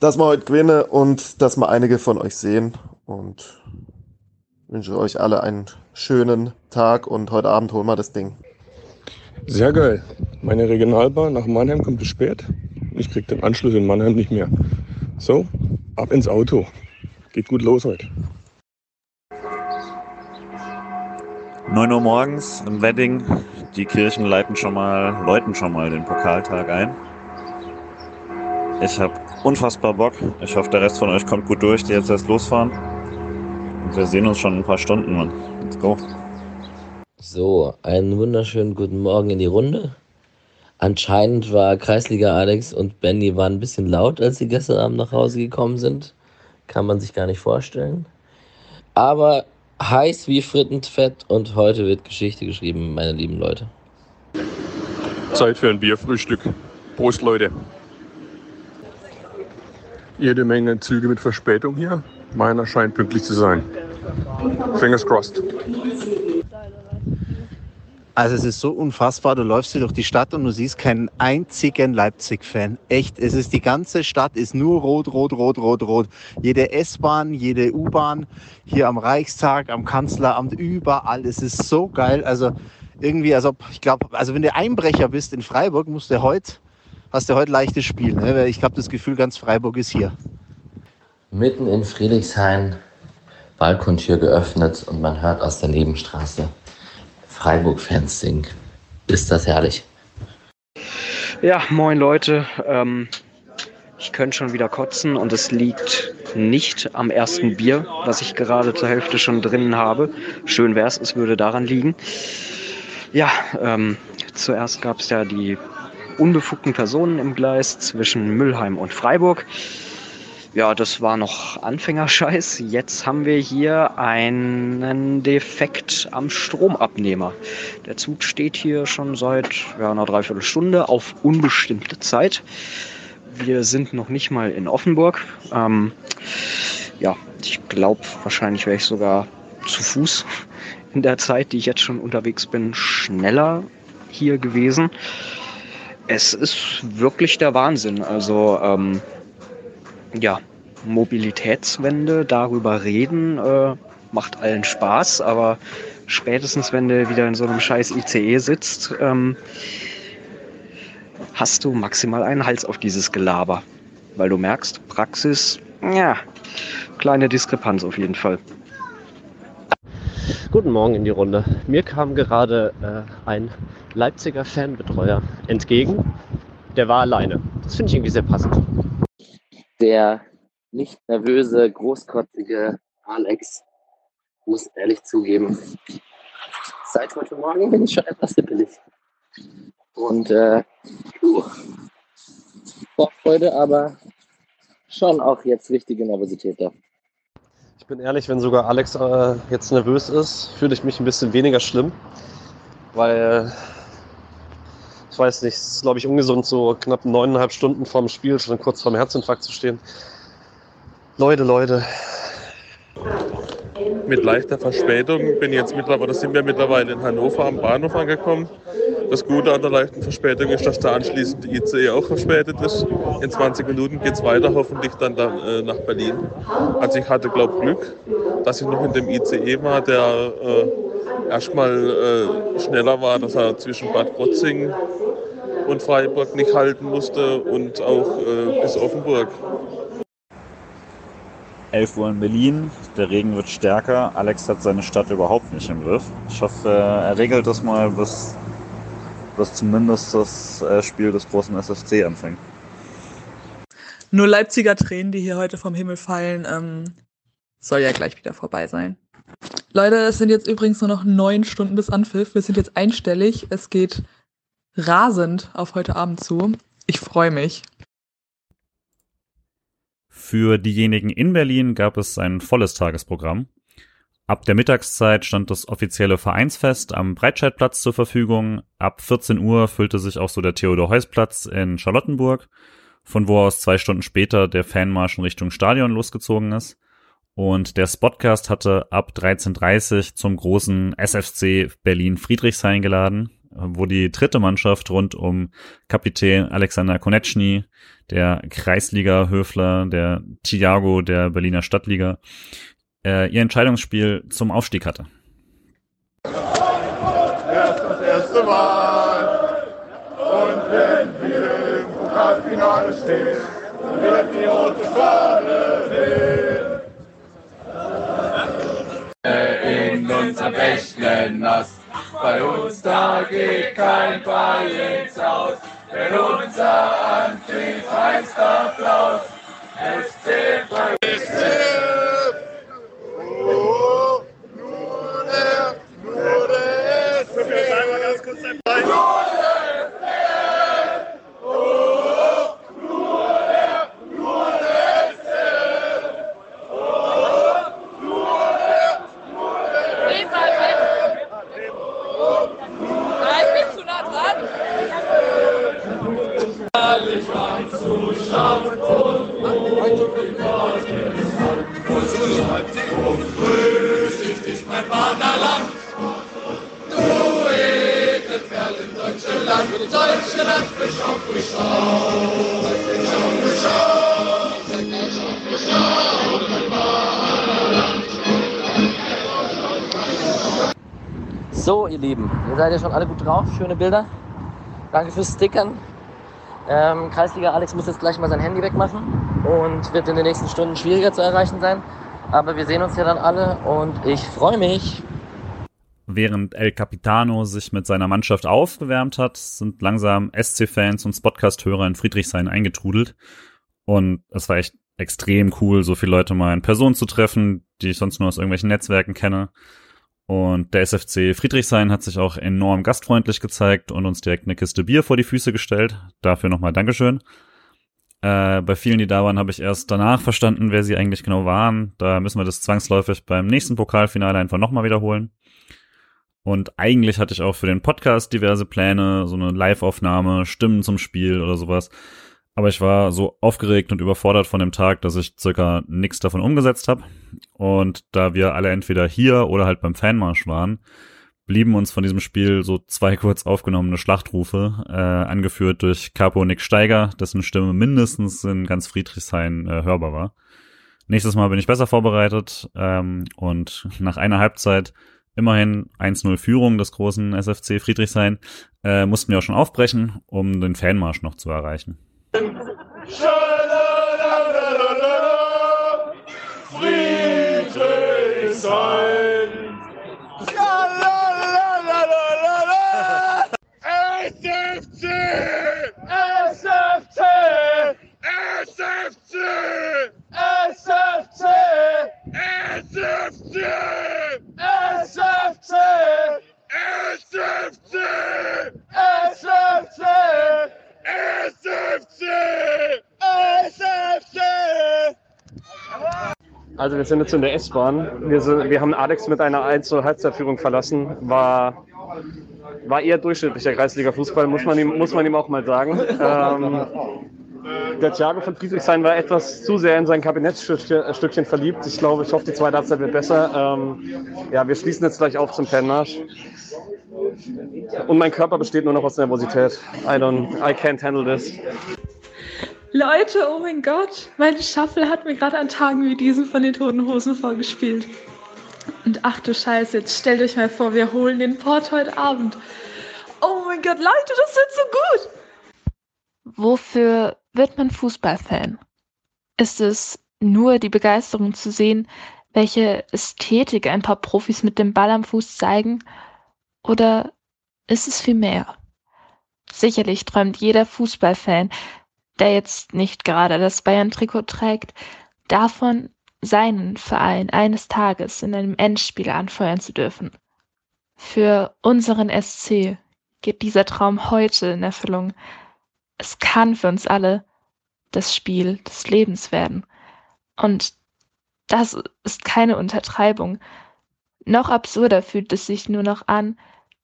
dass wir heute gewinnen und dass wir einige von euch sehen und wünsche euch alle einen schönen Tag und heute Abend holen wir das Ding. Sehr geil. Meine Regionalbahn nach Mannheim kommt zu spät. Ich krieg den Anschluss in Mannheim nicht mehr. So, ab ins Auto. Geht gut los heute. 9 Uhr morgens im Wedding. Die Kirchen leiten schon mal, läuten schon mal den Pokaltag ein. Ich habe unfassbar Bock. Ich hoffe, der Rest von euch kommt gut durch, die jetzt erst losfahren. Und wir sehen uns schon in ein paar Stunden, Mann. Let's go. So, einen wunderschönen guten Morgen in die Runde. Anscheinend war Kreisliga Alex und Benny waren ein bisschen laut, als sie gestern Abend nach Hause gekommen sind. Kann man sich gar nicht vorstellen. Aber heiß wie Frittenfett und heute wird Geschichte geschrieben, meine lieben Leute. Zeit für ein Bierfrühstück. Prost, Leute. Jede Menge Züge mit Verspätung hier. Meiner scheint pünktlich zu sein. Fingers crossed. Also es ist so unfassbar, du läufst hier durch die Stadt und du siehst keinen einzigen Leipzig-Fan. Echt, es ist die ganze Stadt ist nur rot, rot, rot, rot, rot. Jede S-Bahn, jede U-Bahn, hier am Reichstag, am Kanzleramt, überall. Es ist so geil. Also irgendwie, also ich glaube, also wenn du Einbrecher bist in Freiburg, musst du heute, hast du heute leichtes Spiel. Ne? Weil Ich habe das Gefühl, ganz Freiburg ist hier. Mitten in Friedrichshain, Balkontür geöffnet und man hört aus der Nebenstraße Freiburg-Fans singen. Ist das herrlich. Ja, moin Leute. Ähm, ich könnte schon wieder kotzen und es liegt nicht am ersten Bier, was ich gerade zur Hälfte schon drinnen habe. Schön wäre es, es würde daran liegen. Ja, ähm, zuerst gab es ja die unbefugten Personen im Gleis zwischen Müllheim und Freiburg. Ja, das war noch Anfängerscheiß. Jetzt haben wir hier einen Defekt am Stromabnehmer. Der Zug steht hier schon seit ja, einer Dreiviertelstunde auf unbestimmte Zeit. Wir sind noch nicht mal in Offenburg. Ähm, ja, ich glaube, wahrscheinlich wäre ich sogar zu Fuß in der Zeit, die ich jetzt schon unterwegs bin, schneller hier gewesen. Es ist wirklich der Wahnsinn. Also ähm, ja, Mobilitätswende, darüber reden, äh, macht allen Spaß, aber spätestens, wenn du wieder in so einem scheiß ICE sitzt, ähm, hast du maximal einen Hals auf dieses Gelaber. Weil du merkst, Praxis, ja, kleine Diskrepanz auf jeden Fall. Guten Morgen in die Runde. Mir kam gerade äh, ein Leipziger Fanbetreuer entgegen. Der war alleine. Das finde ich irgendwie sehr passend. Der nicht nervöse, großkotzige Alex muss ehrlich zugeben, seit heute Morgen bin ich schon etwas hippelig. Und äh, puh, Vorfreude, aber schon auch jetzt richtige Nervosität da. Ich bin ehrlich, wenn sogar Alex äh, jetzt nervös ist, fühle ich mich ein bisschen weniger schlimm, weil ich weiß nicht, es ist glaube ich ungesund, so knapp neuneinhalb Stunden vorm Spiel schon kurz vorm Herzinfarkt zu stehen. Leute, Leute. Mit leichter Verspätung bin jetzt mittlerweile, sind wir mittlerweile in Hannover am Bahnhof angekommen. Das Gute an der leichten Verspätung ist, dass der anschließende ICE auch verspätet ist. In 20 Minuten geht es weiter, hoffentlich dann, dann äh, nach Berlin. Also ich hatte, glaube ich, Glück, dass ich noch in dem ICE war, der äh, erstmal äh, schneller war, dass er zwischen Bad Krotzing und Freiburg nicht halten musste und auch äh, bis Offenburg. 11 Uhr in Berlin, der Regen wird stärker. Alex hat seine Stadt überhaupt nicht im Griff. Ich hoffe, er regelt das mal, bis, bis zumindest das äh, Spiel des großen SFC anfängt. Nur Leipziger Tränen, die hier heute vom Himmel fallen, ähm, soll ja gleich wieder vorbei sein. Leute, es sind jetzt übrigens nur noch neun Stunden bis Anpfiff. Wir sind jetzt einstellig. Es geht rasend auf heute Abend zu. Ich freue mich. Für diejenigen in Berlin gab es ein volles Tagesprogramm. Ab der Mittagszeit stand das offizielle Vereinsfest am Breitscheidplatz zur Verfügung. Ab 14 Uhr füllte sich auch so der Theodor-Heuss-Platz in Charlottenburg, von wo aus zwei Stunden später der Fanmarsch in Richtung Stadion losgezogen ist. Und der Spotcast hatte ab 13.30 zum großen SFC Berlin Friedrichshain geladen, wo die dritte Mannschaft rund um Kapitän Alexander Konechny, der Kreisliga-Höfler, der Thiago der Berliner Stadtliga, äh, ihr Entscheidungsspiel zum Aufstieg hatte. Erst das erste Mal. Und wenn wir im Pokalfinale stehen, wird die rote Fahne wehen. In unserem Bächle nass, bei uns da geht kein Ball ins Haus. Denn unser Antrieb heißt Applaus. SC Freiburg. Ihr seid ja schon alle gut drauf. Schöne Bilder. Danke fürs Stickern. Ähm, Kreisliga Alex muss jetzt gleich mal sein Handy wegmachen und wird in den nächsten Stunden schwieriger zu erreichen sein. Aber wir sehen uns ja dann alle und ich freue mich. Während El Capitano sich mit seiner Mannschaft aufgewärmt hat, sind langsam SC-Fans und Spotcast-Hörer in Friedrichshain eingetrudelt. Und es war echt extrem cool, so viele Leute mal in Person zu treffen, die ich sonst nur aus irgendwelchen Netzwerken kenne. Und der SFC Friedrichshain hat sich auch enorm gastfreundlich gezeigt und uns direkt eine Kiste Bier vor die Füße gestellt. Dafür nochmal Dankeschön. Äh, bei vielen, die da waren, habe ich erst danach verstanden, wer sie eigentlich genau waren. Da müssen wir das zwangsläufig beim nächsten Pokalfinale einfach nochmal wiederholen. Und eigentlich hatte ich auch für den Podcast diverse Pläne, so eine Live-Aufnahme, Stimmen zum Spiel oder sowas. Aber ich war so aufgeregt und überfordert von dem Tag, dass ich circa nichts davon umgesetzt habe. Und da wir alle entweder hier oder halt beim Fanmarsch waren, blieben uns von diesem Spiel so zwei (laughs) kurz aufgenommene Schlachtrufe, äh, angeführt durch Capo Nick Steiger, dessen Stimme mindestens in ganz Friedrichshain äh, hörbar war. Nächstes Mal bin ich besser vorbereitet ähm, und nach einer Halbzeit immerhin 1-0 Führung des großen SFC Friedrichshain, äh, mussten wir auch schon aufbrechen, um den Fanmarsch noch zu erreichen. SFC! SFC! SFC! SFC! SFC! SFC! Also wir sind jetzt in der S-Bahn. Wir, wir haben Alex mit einer 1 zur Halbzeitführung verlassen. War, war eher durchschnittlicher Kreisliga-Fußball, muss man ihm, muss man ihm auch mal sagen. Ähm, der Thiago von Friedrichshain war etwas zu sehr in sein Kabinettsstückchen Stückchen verliebt. Ich glaube, ich hoffe, die zweite Halbzeit wird besser. Ähm, ja, wir schließen jetzt gleich auf zum Fanmarsch. Und mein Körper besteht nur noch aus Nervosität. I don't, I can't handle this. Leute, oh mein Gott, meine Shuffle hat mir gerade an Tagen wie diesen von den Toten Hosen vorgespielt. Und ach du Scheiße, jetzt stellt euch mal vor, wir holen den Port heute Abend. Oh mein Gott, Leute, das wird so gut. Wofür wird man Fußballfan? Ist es nur die Begeisterung zu sehen, welche Ästhetik ein paar Profis mit dem Ball am Fuß zeigen? Oder ist es viel mehr? Sicherlich träumt jeder Fußballfan, der jetzt nicht gerade das Bayern-Trikot trägt, davon, seinen Verein eines Tages in einem Endspiel anfeuern zu dürfen. Für unseren SC geht dieser Traum heute in Erfüllung. Es kann für uns alle das Spiel des Lebens werden. Und das ist keine Untertreibung. Noch absurder fühlt es sich nur noch an,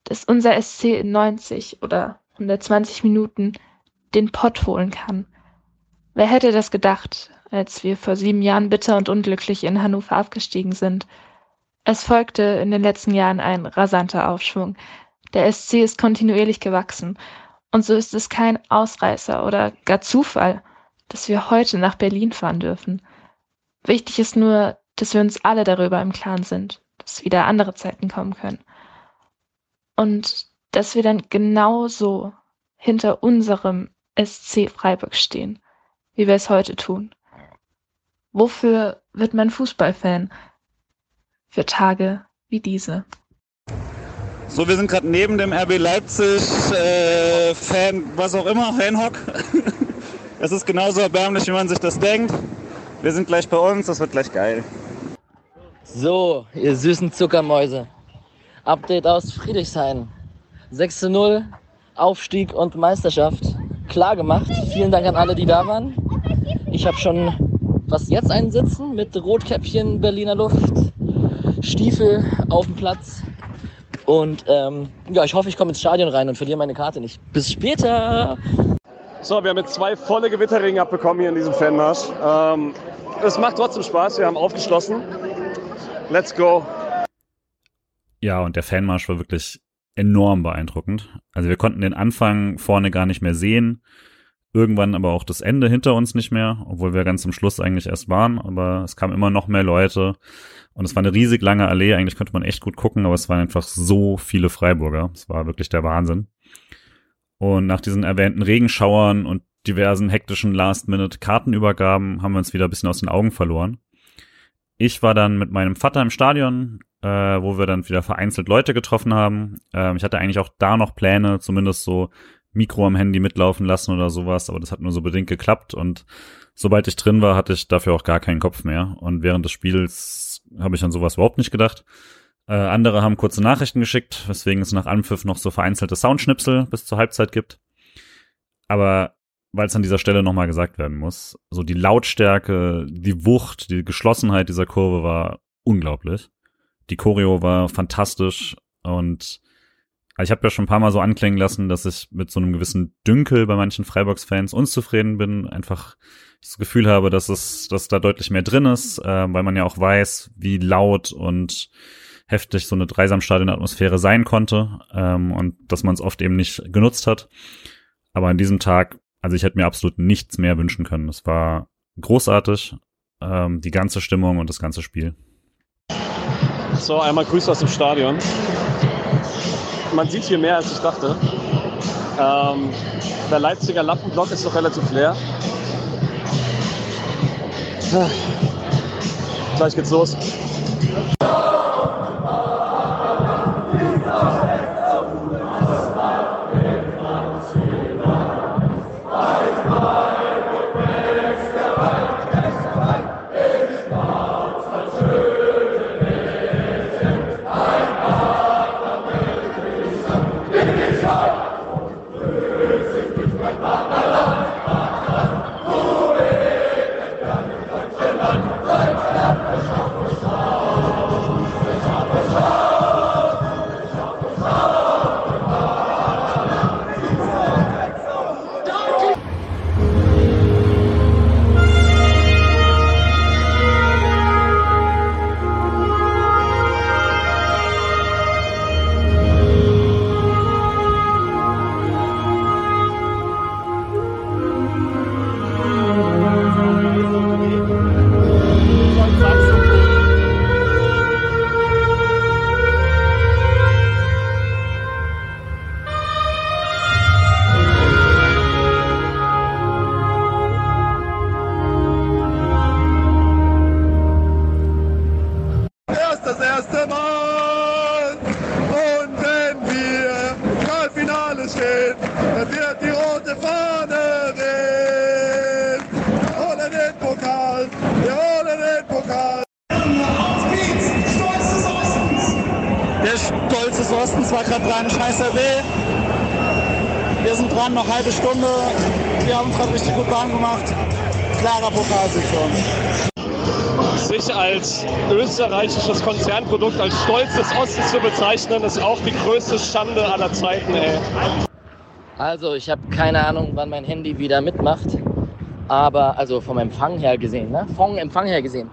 dass unser SC in 90 oder 120 Minuten den Pott holen kann. Wer hätte das gedacht, als wir vor sieben Jahren bitter und unglücklich in Hannover abgestiegen sind? Es folgte in den letzten Jahren ein rasanter Aufschwung. Der SC ist kontinuierlich gewachsen. Und so ist es kein Ausreißer oder gar Zufall, dass wir heute nach Berlin fahren dürfen. Wichtig ist nur, dass wir uns alle darüber im Klaren sind, dass wieder andere Zeiten kommen können. Und dass wir dann genauso hinter unserem SC Freiburg stehen, wie wir es heute tun. Wofür wird man Fußballfan? Für Tage wie diese. So, wir sind gerade neben dem RB Leipzig äh, Fan, was auch immer, Fanhock. (laughs) es ist genauso erbärmlich, wie man sich das denkt. Wir sind gleich bei uns, das wird gleich geil. So, ihr süßen Zuckermäuse. Update aus Friedrichshain. 6 zu 0, Aufstieg und Meisterschaft. Klar gemacht. Vielen Dank an alle, die da waren. Ich habe schon fast jetzt einen Sitzen mit Rotkäppchen, Berliner Luft, Stiefel auf dem Platz. Und ähm, ja, ich hoffe, ich komme ins Stadion rein und verliere meine Karte nicht. Bis später! So, wir haben jetzt zwei volle Gewitterregen abbekommen hier in diesem Fanmarsch. Ähm, es macht trotzdem Spaß, wir haben aufgeschlossen. Let's go. Ja, und der Fanmarsch war wirklich enorm beeindruckend. Also wir konnten den Anfang vorne gar nicht mehr sehen, irgendwann aber auch das Ende hinter uns nicht mehr, obwohl wir ganz zum Schluss eigentlich erst waren, aber es kamen immer noch mehr Leute und es war eine riesig lange Allee, eigentlich könnte man echt gut gucken, aber es waren einfach so viele Freiburger. Es war wirklich der Wahnsinn. Und nach diesen erwähnten Regenschauern und diversen hektischen Last-Minute-Kartenübergaben haben wir uns wieder ein bisschen aus den Augen verloren. Ich war dann mit meinem Vater im Stadion, äh, wo wir dann wieder vereinzelt Leute getroffen haben. Ähm, ich hatte eigentlich auch da noch Pläne, zumindest so Mikro am Handy mitlaufen lassen oder sowas, aber das hat nur so bedingt geklappt und sobald ich drin war, hatte ich dafür auch gar keinen Kopf mehr. Und während des Spiels habe ich an sowas überhaupt nicht gedacht. Äh, andere haben kurze Nachrichten geschickt, weswegen es nach Anpfiff noch so vereinzelte Soundschnipsel bis zur Halbzeit gibt. Aber weil es an dieser Stelle nochmal gesagt werden muss. So die Lautstärke, die Wucht, die Geschlossenheit dieser Kurve war unglaublich. Die Choreo war fantastisch und ich habe ja schon ein paar Mal so anklingen lassen, dass ich mit so einem gewissen Dünkel bei manchen Freiburgs-Fans unzufrieden bin. Einfach das Gefühl habe, dass es, dass da deutlich mehr drin ist, äh, weil man ja auch weiß, wie laut und heftig so eine Dreisamstadion-Atmosphäre sein konnte ähm, und dass man es oft eben nicht genutzt hat. Aber an diesem Tag, also ich hätte mir absolut nichts mehr wünschen können. Es war großartig, ähm, die ganze Stimmung und das ganze Spiel. So, einmal Grüße aus dem Stadion. Man sieht hier mehr, als ich dachte. Ähm, der Leipziger Lappenblock ist doch relativ leer. Gleich geht's los. Weh. Wir sind dran, noch halbe Stunde. Wir haben uns gerade richtig gut warm gemacht. Klarer Pokalsieg für uns. Sich als österreichisches Konzernprodukt als Stolz des Ostens zu bezeichnen, ist auch die größte Schande aller Zeiten, ey. Also, ich habe keine Ahnung, wann mein Handy wieder mitmacht. Aber, also vom Empfang her gesehen, ne? Vom Empfang her gesehen.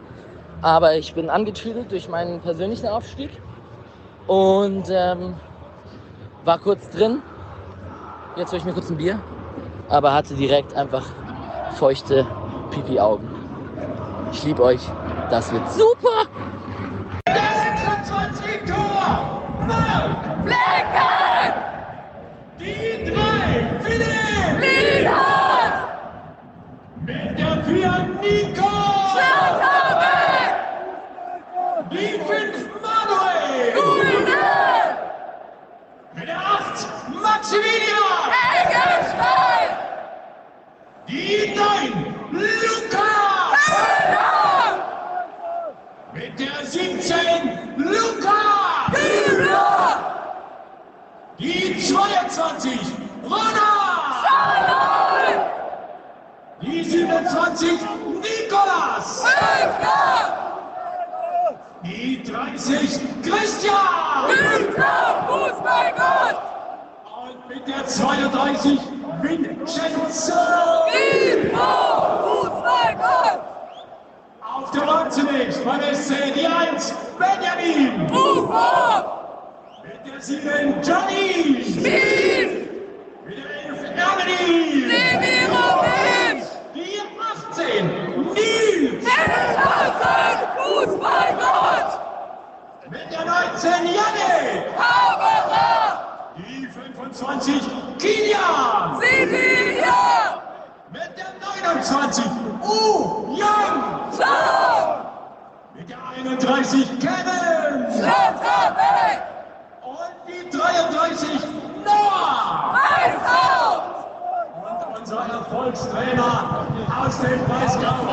Aber ich bin angetüdelt durch meinen persönlichen Aufstieg und ähm, war kurz drin. Jetzt hole ich mir kurz ein Bier, aber hatte direkt einfach feuchte Pipi-Augen. Ich liebe euch. Das wird super. Flecken! Die drei, Philipp! Liedhardt! Mit der vier, Nico! Schlotterbeck! Die fünf, Manuel! Gute! Mit der acht, Maximilian! Eggenstein! Die neun, Lukas! Mit der 17, Luca! Die 22, Rona! Die 27, Nikolas! Die 30, Christian! Fußballgott! Und mit der 32, Vincenzo! Fußballgott! Auf der Bank zunächst bei der SC die 1, Benjamin! Mit der 7, Johnny! Spiel! Mit der 11, Ermini! Demirovic! Die 18, Nils! Fußballgott! Mit der 19, Janne! Haberer! Die 25, Kilian! Sevilla! Mit der 29, U, Jan! Mit der 31, Kevin! Schlotterbeck! Und die 33, Noah! Weißhaupt! Und unser Erfolgstrainer aus dem Breisgau,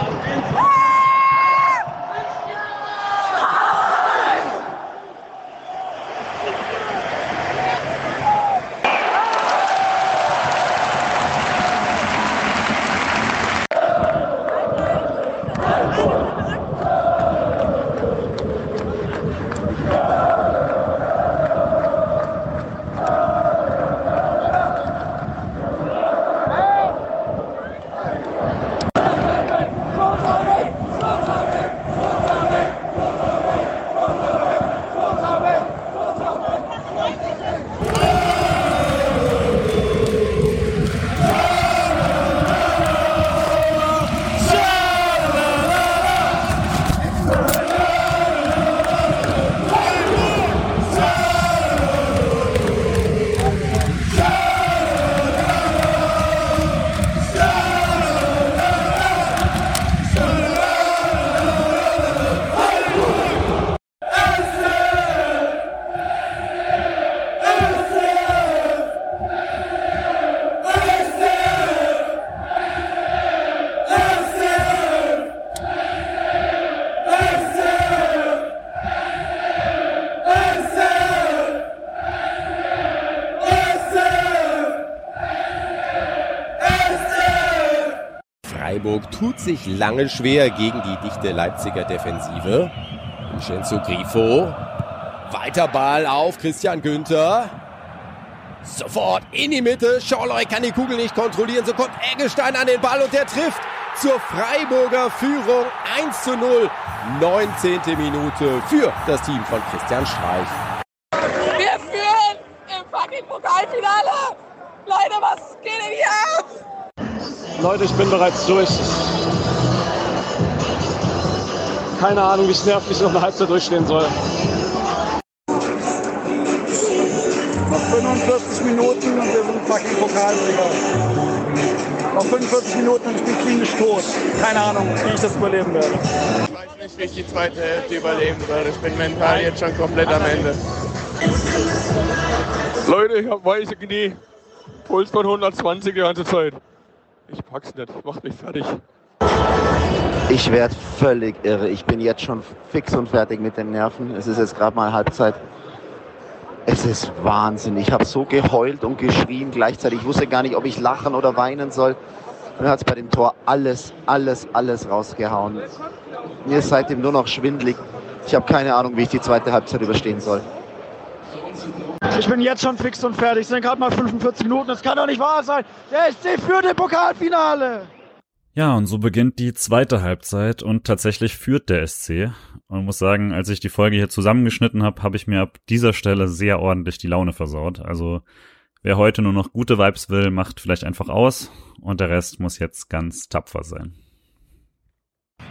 sich lange schwer gegen die dichte Leipziger Defensive. Vincenzo Grifo. Weiter Ball auf Christian Günther. Sofort in die Mitte. Schorloy kann die Kugel nicht kontrollieren. So kommt Eggestein an den Ball und der trifft zur Freiburger Führung 1 zu 0. 19. Minute für das Team von Christian Streich. Wir führen im fucking Pokalfinale! Leute, was geht denn hier ab? Leute, ich bin bereits durch. Keine Ahnung, wie es nervlich noch eine Halbzeit durchstehen soll. Noch 45 Minuten und wir sind fucking Pokalsieger. Noch 45 Minuten und ich bin klinisch tot. Keine Ahnung, wie ich das überleben werde. Ich weiß nicht, wie ich die zweite Hälfte überleben werde. Ich bin mental jetzt schon komplett am Ende. Leute, ich habe weiße Knie. Puls von 120 die ganze Zeit. Ich pack's nicht, macht mich fertig. Ich werde völlig irre. Ich bin jetzt schon fix und fertig mit den Nerven. Es ist jetzt gerade mal Halbzeit. Es ist Wahnsinn. Ich habe so geheult und geschrien gleichzeitig. Ich wusste gar nicht, ob ich lachen oder weinen soll. Mir hat es bei dem Tor alles, alles, alles rausgehauen. Mir ist seitdem nur noch schwindlig. Ich habe keine Ahnung, wie ich die zweite Halbzeit überstehen soll. Ich bin jetzt schon fix und fertig. Es sind gerade mal 45 Minuten. Das kann doch nicht wahr sein. Der SC führt im Pokalfinale. Ja, und so beginnt die zweite Halbzeit und tatsächlich führt der SC. Und muss sagen, als ich die Folge hier zusammengeschnitten habe, habe ich mir ab dieser Stelle sehr ordentlich die Laune versaut. Also wer heute nur noch gute Vibes will, macht vielleicht einfach aus und der Rest muss jetzt ganz tapfer sein.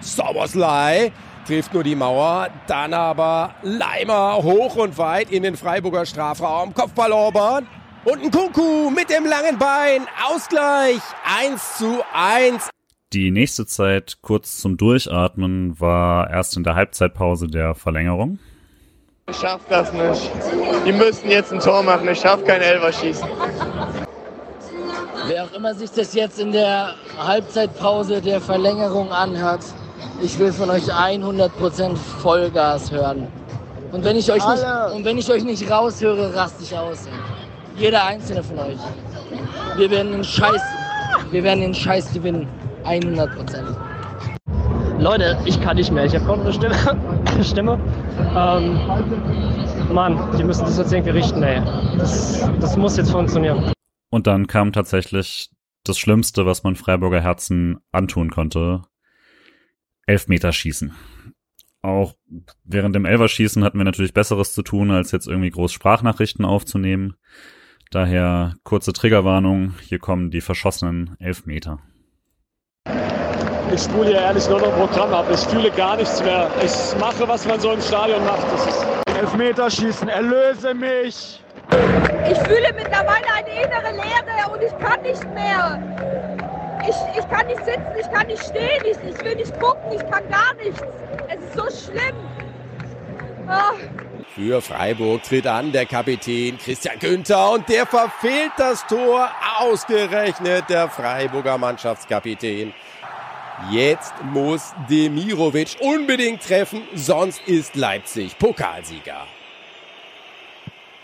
Soboslai trifft nur die Mauer, dann aber Leimer hoch und weit in den Freiburger Strafraum. Kopfball Orban und ein Kuku mit dem langen Bein. Ausgleich 1 zu 1. Die nächste Zeit kurz zum Durchatmen war erst in der Halbzeitpause der Verlängerung. Ich schaff das nicht. Die müssten jetzt ein Tor machen. Ich schaff kein Elfer schießen. Wer auch immer sich das jetzt in der Halbzeitpause der Verlängerung anhört, ich will von euch 100% Vollgas hören. Und wenn ich euch nicht, Alle. und wenn ich euch nicht raushöre, raste ich aus. Jeder einzelne von euch. Wir werden den Scheiß, wir werden den Scheiß gewinnen. 100%. Leute, ich kann nicht mehr. Ich habe kaum eine Stimme. (laughs) Stimme. Ähm, Mann, die müssen das jetzt irgendwie richten, ey. Das, das muss jetzt funktionieren. Und dann kam tatsächlich das Schlimmste, was man Freiburger Herzen antun konnte. Elfmeterschießen. Auch während dem Elverschießen hatten wir natürlich Besseres zu tun, als jetzt irgendwie groß Sprachnachrichten aufzunehmen. Daher kurze Triggerwarnung, hier kommen die verschossenen Elfmeter. Ich spule hier ehrlich nur noch Programm ab. Ich fühle gar nichts mehr. Ich mache, was man so im Stadion macht. Das ist Elfmeterschießen, erlöse mich! Ich fühle mittlerweile eine innere Leere und ich kann nicht mehr. Ich, ich kann nicht sitzen, ich kann nicht stehen, ich, ich will nicht gucken, ich kann gar nichts. Es ist so schlimm. Ah. Für Freiburg tritt an der Kapitän Christian Günther und der verfehlt das Tor. Ausgerechnet der Freiburger Mannschaftskapitän. Jetzt muss Demirovic unbedingt treffen, sonst ist Leipzig Pokalsieger.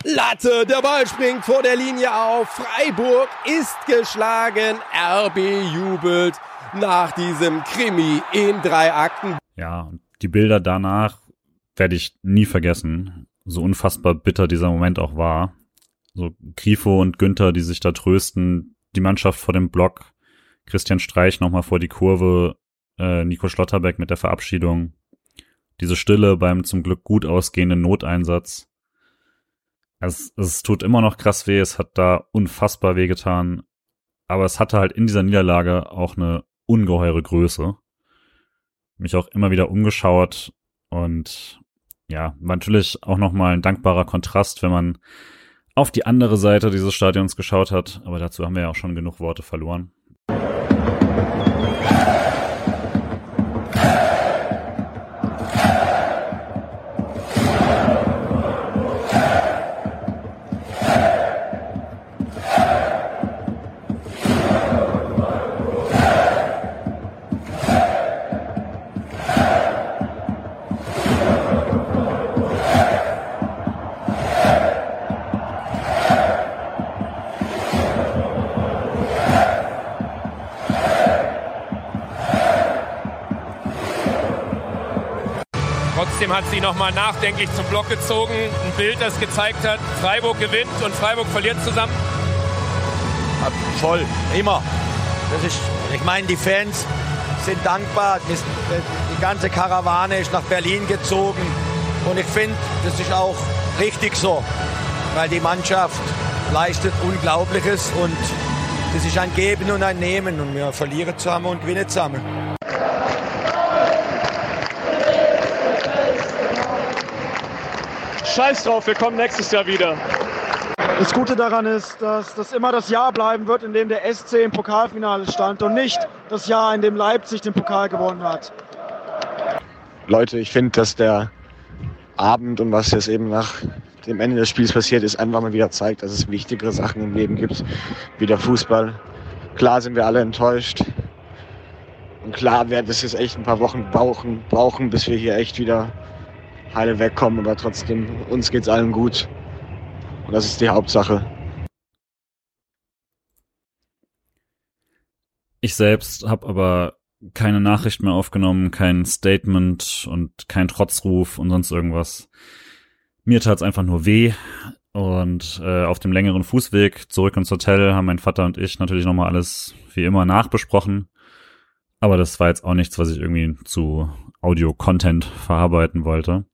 Latte, der Ball springt vor der Linie auf. Freiburg ist geschlagen. RB jubelt nach diesem Krimi in drei Akten. Ja, die Bilder danach werde ich nie vergessen. So unfassbar bitter dieser Moment auch war. So Grifo und Günther, die sich da trösten, die Mannschaft vor dem Block, Christian Streich nochmal vor die Kurve, äh, Nico Schlotterbeck mit der Verabschiedung, diese Stille beim zum Glück gut ausgehenden Noteinsatz. Es, es tut immer noch krass weh, es hat da unfassbar weh getan, aber es hatte halt in dieser Niederlage auch eine ungeheure Größe. Mich auch immer wieder umgeschaut und ja, war natürlich auch nochmal ein dankbarer Kontrast, wenn man auf die andere Seite dieses Stadions geschaut hat, aber dazu haben wir ja auch schon genug Worte verloren. Trotzdem hat sie nochmal nachdenklich zum Block gezogen. Ein Bild, das gezeigt hat, Freiburg gewinnt und Freiburg verliert zusammen. Voll, immer. Das ist, ich meine, die Fans sind dankbar. Die ganze Karawane ist nach Berlin gezogen. Und ich finde, das ist auch richtig so, weil die Mannschaft leistet Unglaubliches und das ist ein Geben und ein Nehmen und wir verlieren zusammen und gewinnen zusammen. Scheiß drauf, wir kommen nächstes Jahr wieder. Das Gute daran ist, dass das immer das Jahr bleiben wird, in dem der SC im Pokalfinale stand und nicht das Jahr, in dem Leipzig den Pokal gewonnen hat. Leute, ich finde, dass der Abend und was jetzt eben nach dem Ende des Spiels passiert ist, einfach mal wieder zeigt, dass es wichtigere Sachen im Leben gibt, wie der Fußball. Klar sind wir alle enttäuscht. Und klar wird es jetzt echt ein paar Wochen brauchen, brauchen, bis wir hier echt wieder heile wegkommen. Aber trotzdem, uns geht's allen gut. Und das ist die Hauptsache. Ich selbst habe aber keine Nachricht mehr aufgenommen, kein Statement und kein Trotzruf und sonst irgendwas. Mir tat's einfach nur weh. Und äh, auf dem längeren Fußweg zurück ins Hotel haben mein Vater und ich natürlich nochmal alles wie immer nachbesprochen. Aber das war jetzt auch nichts, was ich irgendwie zu Audio-Content verarbeiten wollte.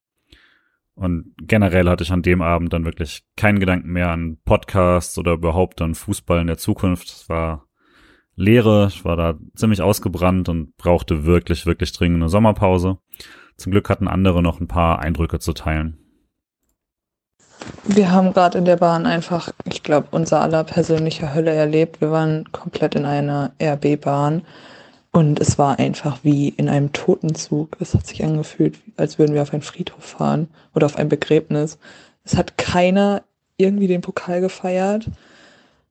Und generell hatte ich an dem Abend dann wirklich keinen Gedanken mehr an Podcasts oder überhaupt an Fußball in der Zukunft. Es war Leere, ich war da ziemlich ausgebrannt und brauchte wirklich, wirklich dringend eine Sommerpause. Zum Glück hatten andere noch ein paar Eindrücke zu teilen. Wir haben gerade in der Bahn einfach, ich glaube, unser aller persönliche Hölle erlebt. Wir waren komplett in einer RB-Bahn und es war einfach wie in einem Totenzug. Es hat sich angefühlt, als würden wir auf einen Friedhof fahren oder auf ein Begräbnis. Es hat keiner irgendwie den Pokal gefeiert.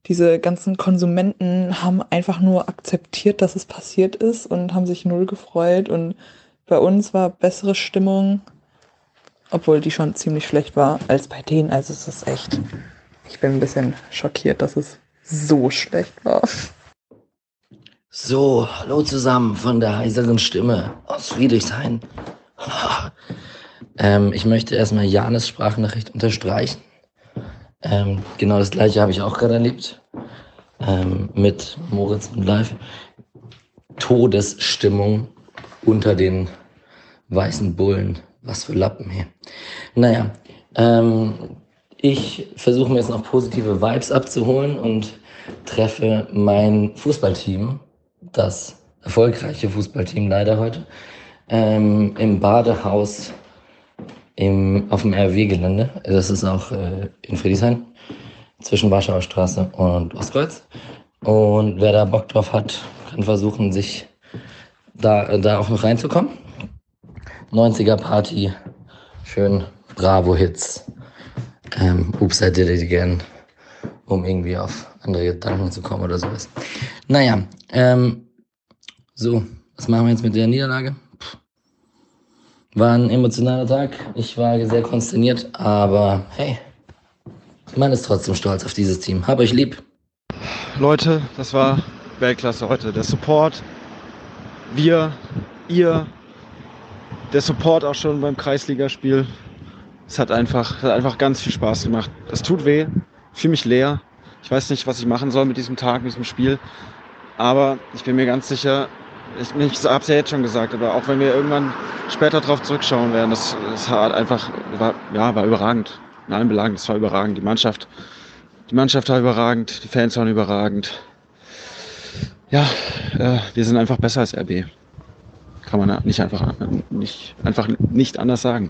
Diese ganzen Konsumenten haben einfach nur akzeptiert, dass es passiert ist und haben sich null gefreut. Und bei uns war bessere Stimmung, obwohl die schon ziemlich schlecht war, als bei denen. Also es ist echt, ich bin ein bisschen schockiert, dass es so schlecht war. So, hallo zusammen von der heiseren Stimme aus Friedrichshain. (laughs) ähm, ich möchte erstmal Janes Sprachnachricht unterstreichen. Ähm, genau das gleiche habe ich auch gerade erlebt. Ähm, mit Moritz und Live. Todesstimmung unter den weißen Bullen. Was für Lappen hier. Naja, ähm, ich versuche mir jetzt noch positive Vibes abzuholen und treffe mein Fußballteam das erfolgreiche Fußballteam leider heute, ähm, im Badehaus im, auf dem RW-Gelände. Das ist auch äh, in Friedrichshain, zwischen Warschauer Straße und Ostkreuz. Und wer da Bock drauf hat, kann versuchen, sich da, da auch noch reinzukommen. 90er Party, schön Bravo-Hits, ähm, Oops, I Did It Again, um irgendwie auf andere Gedanken zu kommen oder sowas. Naja, ähm, so, was machen wir jetzt mit der Niederlage? Puh. War ein emotionaler Tag. Ich war sehr konsterniert, aber hey, man ist trotzdem stolz auf dieses Team. Hab euch lieb. Leute, das war Weltklasse heute. Der Support, wir, ihr, der Support auch schon beim Kreisligaspiel. Es hat einfach, hat einfach ganz viel Spaß gemacht. Es tut weh, ich fühle mich leer. Ich weiß nicht, was ich machen soll mit diesem Tag, mit diesem Spiel. Aber ich bin mir ganz sicher, ich, ich habe es ja jetzt schon gesagt, aber auch wenn wir irgendwann später darauf zurückschauen werden, das, das hat einfach, war, ja, war überragend. In allen Belangen, das war überragend. Die Mannschaft, die Mannschaft war überragend, die Fans waren überragend. Ja, äh, wir sind einfach besser als RB. Kann man nicht einfach, nicht, einfach nicht anders sagen.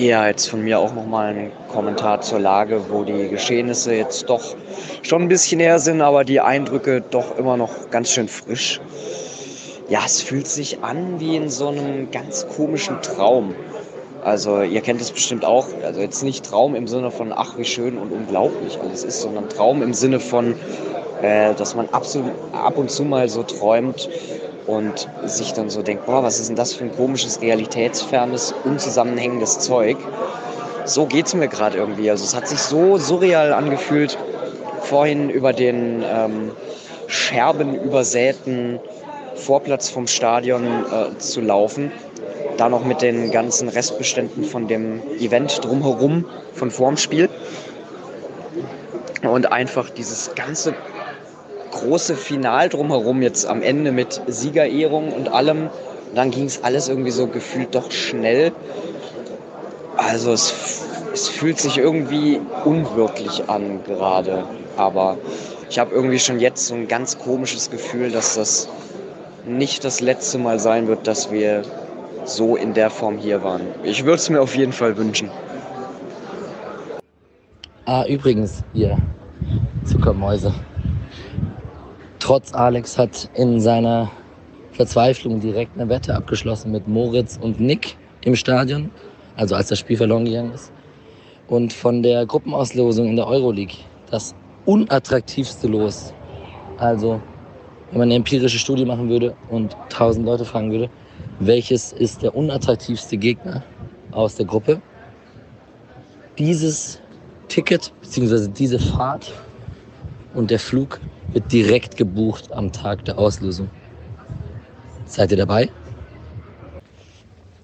Ja, jetzt von mir auch nochmal ein Kommentar zur Lage, wo die Geschehnisse jetzt doch schon ein bisschen näher sind, aber die Eindrücke doch immer noch ganz schön frisch. Ja, es fühlt sich an wie in so einem ganz komischen Traum. Also ihr kennt es bestimmt auch, also jetzt nicht Traum im Sinne von, ach wie schön und unglaublich alles ist, sondern Traum im Sinne von, äh, dass man absolut, ab und zu mal so träumt, und sich dann so denkt, boah, was ist denn das für ein komisches, realitätsfernes, unzusammenhängendes Zeug. So geht es mir gerade irgendwie. Also es hat sich so surreal angefühlt, vorhin über den ähm, scherbenübersäten Vorplatz vom Stadion äh, zu laufen. Da noch mit den ganzen Restbeständen von dem Event drumherum von vorm Spiel. Und einfach dieses ganze große Final drumherum jetzt am Ende mit Siegerehrung und allem. Dann ging es alles irgendwie so gefühlt doch schnell. Also es, es fühlt sich irgendwie unwirklich an gerade. Aber ich habe irgendwie schon jetzt so ein ganz komisches Gefühl, dass das nicht das letzte Mal sein wird, dass wir so in der Form hier waren. Ich würde es mir auf jeden Fall wünschen. Ah, übrigens, hier, Zuckermäuse. Trotz Alex hat in seiner Verzweiflung direkt eine Wette abgeschlossen mit Moritz und Nick im Stadion, also als das Spiel verloren gegangen ist. Und von der Gruppenauslosung in der Euroleague, das unattraktivste Los. Also, wenn man eine empirische Studie machen würde und tausend Leute fragen würde, welches ist der unattraktivste Gegner aus der Gruppe? Dieses Ticket bzw. diese Fahrt und der Flug wird direkt gebucht am Tag der Auslösung. Seid ihr dabei?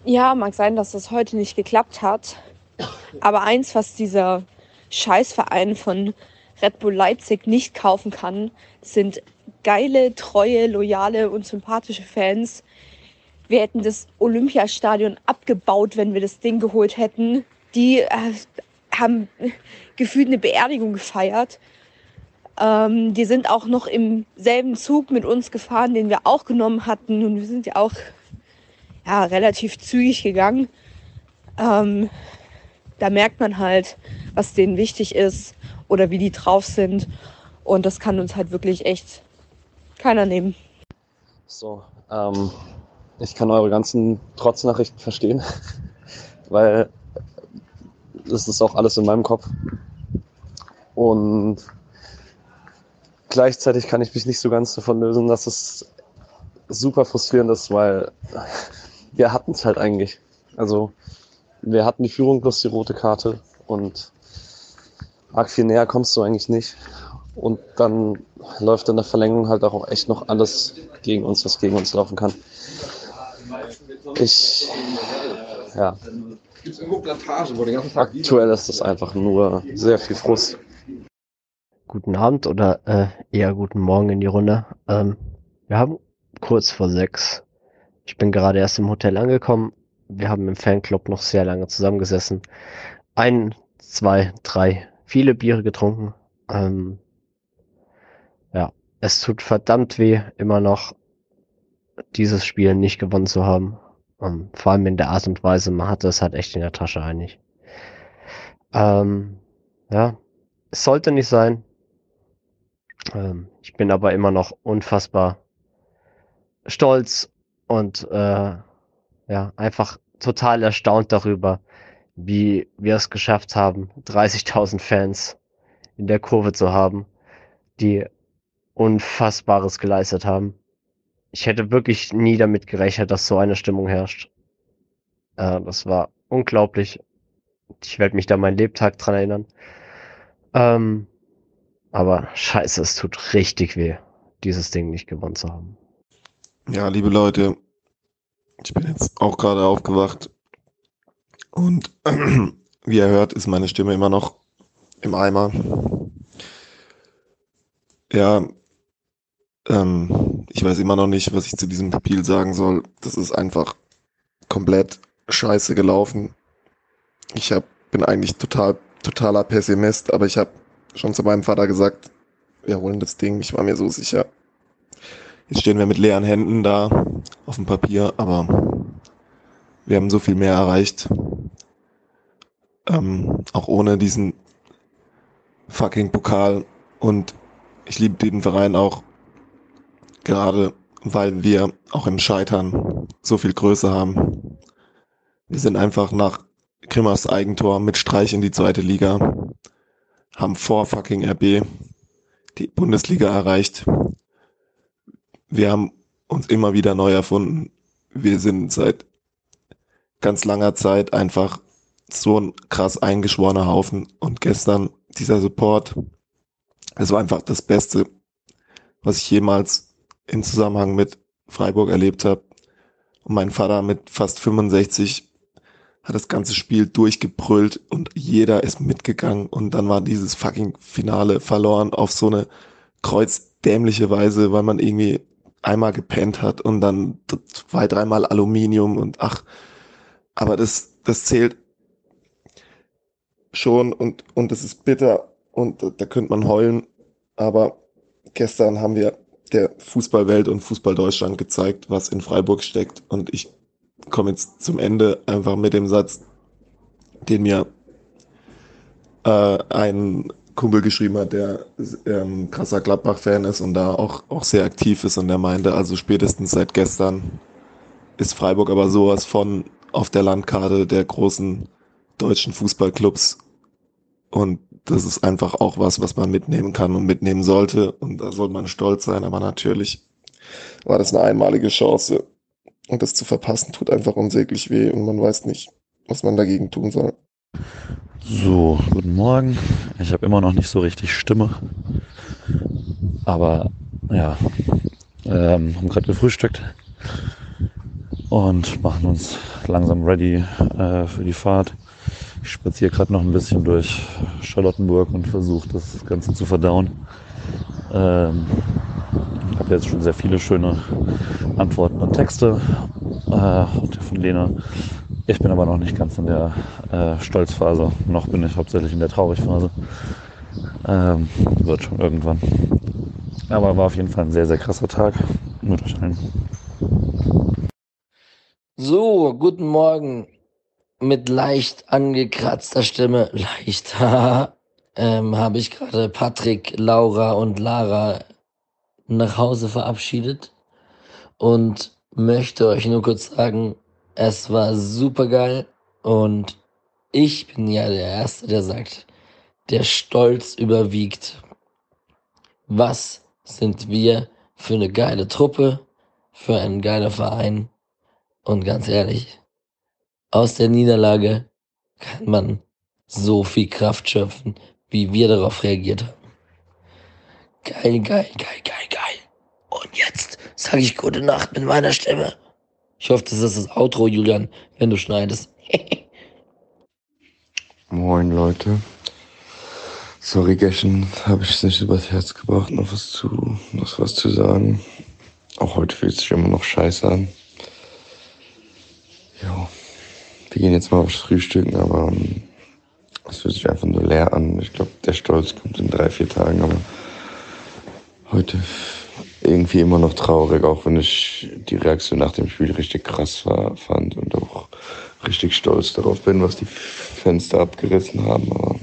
Ja, mag sein, dass das heute nicht geklappt hat. Aber eins, was dieser Scheißverein von Red Bull Leipzig nicht kaufen kann, sind geile, treue, loyale und sympathische Fans. Wir hätten das Olympiastadion abgebaut, wenn wir das Ding geholt hätten. Die äh, haben gefühlt eine Beerdigung gefeiert. Ähm, die sind auch noch im selben Zug mit uns gefahren, den wir auch genommen hatten. Und wir sind ja auch ja, relativ zügig gegangen. Ähm, da merkt man halt, was denen wichtig ist oder wie die drauf sind. Und das kann uns halt wirklich echt keiner nehmen. So, ähm, ich kann eure ganzen Trotznachrichten verstehen, (laughs) weil das ist auch alles in meinem Kopf. Und gleichzeitig kann ich mich nicht so ganz davon lösen, dass es super frustrierend ist, weil (laughs) wir hatten es halt eigentlich. Also wir hatten die Führung plus die rote Karte und arg viel näher kommst du eigentlich nicht. Und dann läuft in der Verlängerung halt auch echt noch alles gegen uns, was gegen uns laufen kann. Ich, ja. Aktuell ist es einfach nur sehr viel Frust. Guten Abend oder äh, eher guten Morgen in die Runde. Ähm, wir haben kurz vor sechs. Ich bin gerade erst im Hotel angekommen. Wir haben im Fanclub noch sehr lange zusammengesessen. Ein, zwei, drei, viele Biere getrunken. Ähm, ja, es tut verdammt weh, immer noch dieses Spiel nicht gewonnen zu haben. Ähm, vor allem in der Art und Weise, man hatte es halt echt in der Tasche eigentlich. Ähm, ja, es sollte nicht sein. Ähm, ich bin aber immer noch unfassbar stolz und äh, ja, einfach total erstaunt darüber, wie wir es geschafft haben, 30.000 Fans in der Kurve zu haben, die Unfassbares geleistet haben. Ich hätte wirklich nie damit gerechnet, dass so eine Stimmung herrscht. Äh, das war unglaublich. Ich werde mich da mein Lebtag dran erinnern. Ähm, aber scheiße, es tut richtig weh, dieses Ding nicht gewonnen zu haben. Ja, liebe Leute, ich bin jetzt auch gerade aufgewacht und (clears throat) wie ihr hört, ist meine Stimme immer noch im Eimer. Ja, ähm, ich weiß immer noch nicht, was ich zu diesem Spiel sagen soll. Das ist einfach komplett scheiße gelaufen. Ich hab, bin eigentlich total, totaler Pessimist, aber ich habe schon zu meinem Vater gesagt, wir holen das Ding. Ich war mir so sicher. Jetzt stehen wir mit leeren Händen da auf dem Papier, aber wir haben so viel mehr erreicht. Ähm, auch ohne diesen fucking Pokal. Und ich liebe den Verein auch gerade, weil wir auch im Scheitern so viel Größe haben. Wir sind einfach nach Grimmers Eigentor mit Streich in die zweite Liga, haben vor fucking RB die Bundesliga erreicht. Wir haben uns immer wieder neu erfunden. Wir sind seit ganz langer Zeit einfach so ein krass eingeschworener Haufen. Und gestern dieser Support, es war einfach das Beste, was ich jemals in Zusammenhang mit Freiburg erlebt habe. Und mein Vater mit fast 65 hat das ganze Spiel durchgebrüllt und jeder ist mitgegangen und dann war dieses fucking Finale verloren auf so eine kreuzdämliche Weise, weil man irgendwie einmal gepennt hat und dann zwei, dreimal Aluminium und ach, aber das, das zählt schon und, und es ist bitter und da könnte man heulen, aber gestern haben wir der Fußballwelt und Fußball Deutschland gezeigt, was in Freiburg steckt und ich komme jetzt zum Ende einfach mit dem Satz, den mir äh, ein Kumpel geschrieben hat, der ähm, krasser Gladbach-Fan ist und da auch, auch sehr aktiv ist und der meinte, also spätestens seit gestern ist Freiburg aber sowas von auf der Landkarte der großen deutschen Fußballclubs. Und das ist einfach auch was, was man mitnehmen kann und mitnehmen sollte. Und da soll man stolz sein, aber natürlich war das eine einmalige Chance und das zu verpassen tut einfach unsäglich weh und man weiß nicht, was man dagegen tun soll. So, guten Morgen. Ich habe immer noch nicht so richtig Stimme. Aber ja, ähm, haben gerade gefrühstückt und machen uns langsam ready äh, für die Fahrt. Ich spaziere gerade noch ein bisschen durch Charlottenburg und versuche das Ganze zu verdauen. Ähm, habe jetzt schon sehr viele schöne Antworten und Texte äh, von Lena. Ich bin aber noch nicht ganz in der äh, Stolzphase. Noch bin ich hauptsächlich in der Traurigphase. Ähm, wird schon irgendwann. Aber war auf jeden Fall ein sehr, sehr krasser Tag mit euch allen. So, guten Morgen. Mit leicht angekratzter Stimme, leicht, (laughs) ähm, habe ich gerade Patrick, Laura und Lara nach Hause verabschiedet und möchte euch nur kurz sagen, es war super geil und ich bin ja der Erste, der sagt, der Stolz überwiegt. Was sind wir für eine geile Truppe, für einen geiler Verein und ganz ehrlich, aus der Niederlage kann man so viel Kraft schöpfen, wie wir darauf reagiert haben. Geil, geil, geil, geil, geil. Und jetzt sage ich gute Nacht mit meiner Stimme. Ich hoffe, das ist das Outro, Julian, wenn du schneidest. (laughs) Moin Leute. Sorry, gestern habe ich es nicht übers Herz gebracht, noch was zu, noch was zu sagen. Auch heute fühlt sich immer noch scheiße an. Ja, wir gehen jetzt mal aufs Frühstücken, aber ähm, es fühlt sich einfach nur leer an. Ich glaube, der Stolz kommt in drei, vier Tagen, aber heute irgendwie immer noch traurig, auch wenn ich die Reaktion nach dem Spiel richtig krass war, fand und auch richtig stolz darauf bin, was die Fenster abgerissen haben. Aber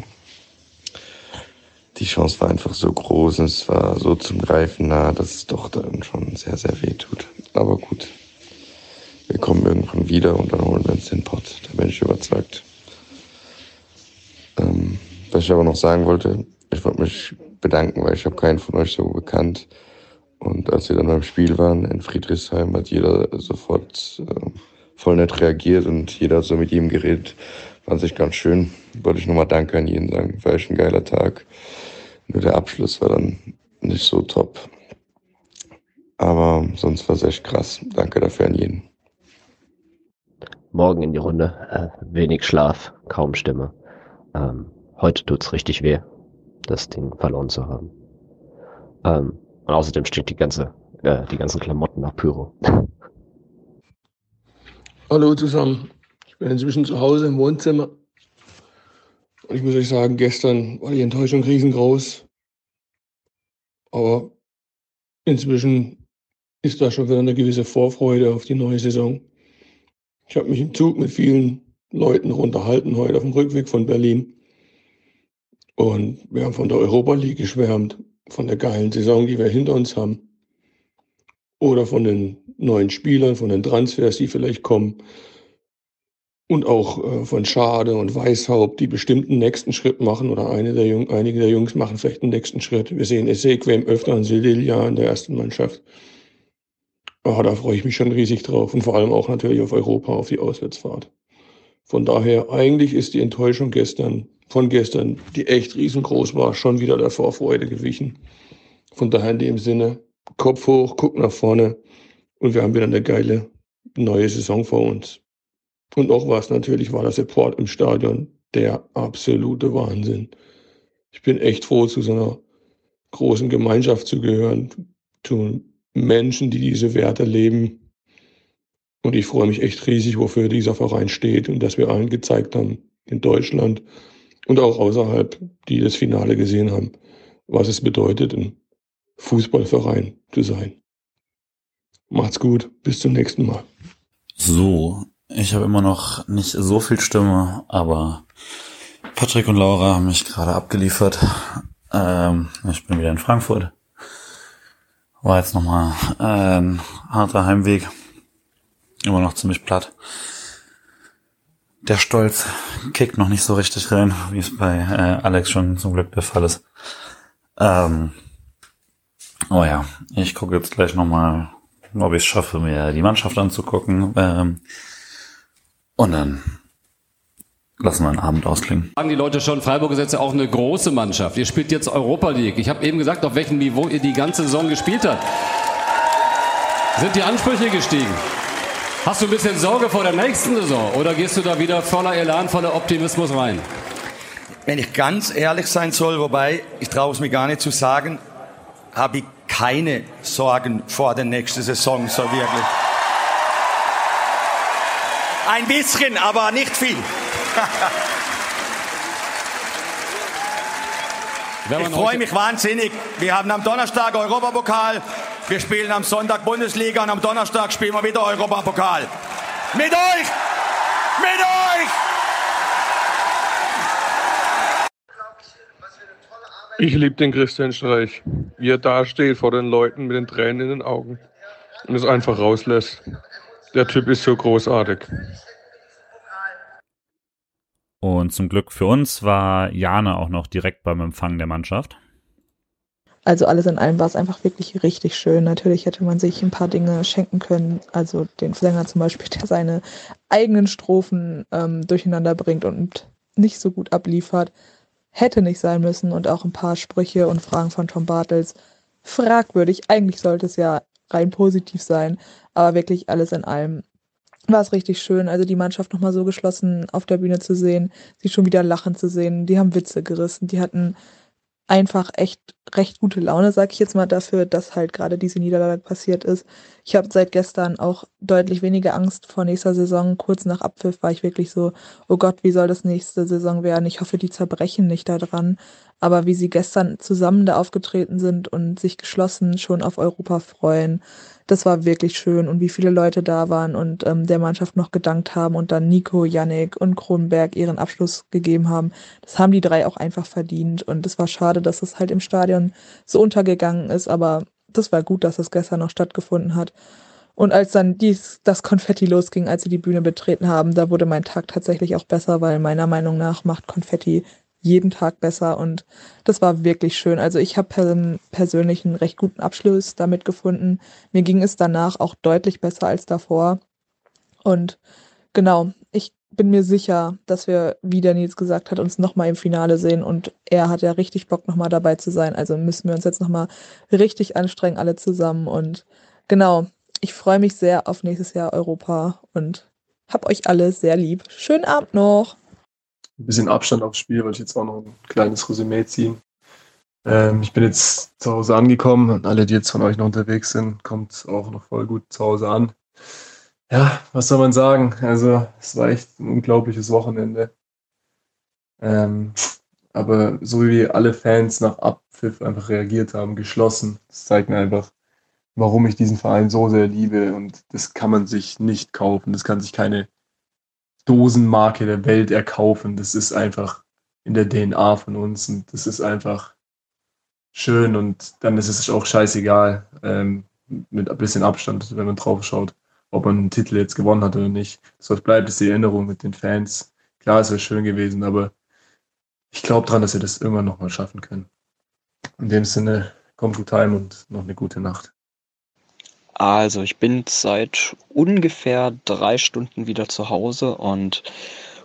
die Chance war einfach so groß und es war so zum Greifen nah, dass es doch dann schon sehr, sehr weh tut. Aber gut, wir kommen irgendwann wieder und dann holen wir uns den Pott. Da bin ich überzeugt. Ähm, was ich aber noch sagen wollte, ich wollte mich bedanken, weil ich habe keinen von euch so bekannt. Und als wir dann beim Spiel waren in Friedrichsheim, hat jeder sofort äh, voll nett reagiert und jeder hat so mit ihm geredet. Fand sich ganz schön. Wollte ich nochmal Danke an jeden sagen. War echt ein geiler Tag. Nur der Abschluss war dann nicht so top. Aber sonst war es echt krass. Danke dafür an jeden. Morgen in die Runde. Äh, wenig Schlaf, kaum Stimme. Ähm, heute tut's richtig weh, das Ding verloren zu haben. Ähm, und außerdem steht die ganze, äh, die ganzen Klamotten nach Pyro. (laughs) Hallo zusammen. Ich bin inzwischen zu Hause im Wohnzimmer. Und ich muss euch sagen, gestern war die Enttäuschung riesengroß. Aber inzwischen ist da schon wieder eine gewisse Vorfreude auf die neue Saison. Ich habe mich im Zug mit vielen Leuten unterhalten heute auf dem Rückweg von Berlin. Und wir haben von der Europa League geschwärmt von der geilen Saison, die wir hinter uns haben. Oder von den neuen Spielern, von den Transfers, die vielleicht kommen. Und auch äh, von Schade und Weißhaupt, die bestimmten nächsten Schritt machen. Oder eine der Jung, einige der Jungs machen vielleicht einen nächsten Schritt. Wir sehen Ezequem öfter und Sildilia in der ersten Mannschaft. Oh, da freue ich mich schon riesig drauf. Und vor allem auch natürlich auf Europa, auf die Auswärtsfahrt. Von daher, eigentlich ist die Enttäuschung gestern von gestern, die echt riesengroß war, schon wieder der Vorfreude gewichen. Von daher in dem Sinne, Kopf hoch, guck nach vorne Und wir haben wieder eine geile neue Saison vor uns. Und noch was, natürlich war der Support im Stadion der absolute Wahnsinn. Ich bin echt froh, zu so einer großen Gemeinschaft zu gehören, zu Menschen, die diese Werte leben. Und ich freue mich echt riesig, wofür dieser Verein steht und dass wir allen gezeigt haben in Deutschland und auch außerhalb, die das Finale gesehen haben, was es bedeutet, ein Fußballverein zu sein. Macht's gut, bis zum nächsten Mal. So, ich habe immer noch nicht so viel Stimme, aber Patrick und Laura haben mich gerade abgeliefert. Ähm, ich bin wieder in Frankfurt. War jetzt nochmal äh, ein harter Heimweg. Immer noch ziemlich platt. Der Stolz kickt noch nicht so richtig rein, wie es bei äh, Alex schon zum Glück der Fall ist. Ähm, oh ja, ich gucke jetzt gleich nochmal, ob ich es schaffe, mir die Mannschaft anzugucken. Ähm, und dann lassen wir einen Abend ausklingen. Sagen die Leute schon, Freiburg ist jetzt ja auch eine große Mannschaft. Ihr spielt jetzt Europa League. Ich habe eben gesagt, auf welchem Niveau ihr die ganze Saison gespielt habt. Sind die Ansprüche gestiegen? Hast du ein bisschen Sorge vor der nächsten Saison oder gehst du da wieder voller Elan, voller Optimismus rein? Wenn ich ganz ehrlich sein soll, wobei ich traue es mir gar nicht zu sagen, habe ich keine Sorgen vor der nächsten Saison so wirklich. Ein bisschen, aber nicht viel. (laughs) Ich freue mich wahnsinnig. Wir haben am Donnerstag Europapokal, wir spielen am Sonntag Bundesliga und am Donnerstag spielen wir wieder Europapokal. Mit euch! Mit euch! Ich liebe den Christian Streich, wie er da steht vor den Leuten mit den Tränen in den Augen und es einfach rauslässt. Der Typ ist so großartig. Und zum Glück für uns war Jana auch noch direkt beim Empfang der Mannschaft. Also alles in allem war es einfach wirklich richtig schön. Natürlich hätte man sich ein paar Dinge schenken können. Also den Sänger zum Beispiel, der seine eigenen Strophen ähm, durcheinander bringt und nicht so gut abliefert. Hätte nicht sein müssen. Und auch ein paar Sprüche und Fragen von Tom Bartels. Fragwürdig. Eigentlich sollte es ja rein positiv sein. Aber wirklich alles in allem war es richtig schön. Also die Mannschaft nochmal so geschlossen auf der Bühne zu sehen, sie schon wieder lachen zu sehen. Die haben Witze gerissen, die hatten einfach echt recht gute Laune, sag ich jetzt mal dafür, dass halt gerade diese Niederlage passiert ist. Ich habe seit gestern auch deutlich weniger Angst vor nächster Saison. Kurz nach Abpfiff war ich wirklich so, oh Gott, wie soll das nächste Saison werden? Ich hoffe, die zerbrechen nicht daran. Aber wie sie gestern zusammen da aufgetreten sind und sich geschlossen schon auf Europa freuen, das war wirklich schön und wie viele Leute da waren und ähm, der Mannschaft noch gedankt haben und dann Nico, Yannick und Kronenberg ihren Abschluss gegeben haben. Das haben die drei auch einfach verdient und es war schade, dass es halt im Stadion so untergegangen ist, aber das war gut, dass es gestern noch stattgefunden hat. Und als dann dies, das Konfetti losging, als sie die Bühne betreten haben, da wurde mein Tag tatsächlich auch besser, weil meiner Meinung nach macht Konfetti jeden Tag besser und das war wirklich schön. Also ich habe persönlich einen recht guten Abschluss damit gefunden. Mir ging es danach auch deutlich besser als davor. Und genau, ich bin mir sicher, dass wir, wie der Nils gesagt hat, uns nochmal im Finale sehen und er hat ja richtig Bock, nochmal dabei zu sein. Also müssen wir uns jetzt nochmal richtig anstrengen, alle zusammen. Und genau, ich freue mich sehr auf nächstes Jahr Europa und hab euch alle sehr lieb. Schönen Abend noch ein bisschen Abstand aufs Spiel, weil ich jetzt auch noch ein kleines Resümee ziehen. Ähm, ich bin jetzt zu Hause angekommen und alle, die jetzt von euch noch unterwegs sind, kommt auch noch voll gut zu Hause an. Ja, was soll man sagen? Also, es war echt ein unglaubliches Wochenende. Ähm, aber so wie alle Fans nach Abpfiff einfach reagiert haben, geschlossen, das zeigt mir einfach, warum ich diesen Verein so sehr liebe und das kann man sich nicht kaufen. Das kann sich keine Dosenmarke der Welt erkaufen. Das ist einfach in der DNA von uns und das ist einfach schön und dann ist es auch scheißegal, ähm, mit ein bisschen Abstand, wenn man drauf schaut, ob man einen Titel jetzt gewonnen hat oder nicht. Was bleibt, ist die Erinnerung mit den Fans. Klar, es wäre schön gewesen, aber ich glaube dran, dass wir das irgendwann nochmal schaffen können. In dem Sinne, kommt gut heim und noch eine gute Nacht. Also, ich bin seit ungefähr drei Stunden wieder zu Hause und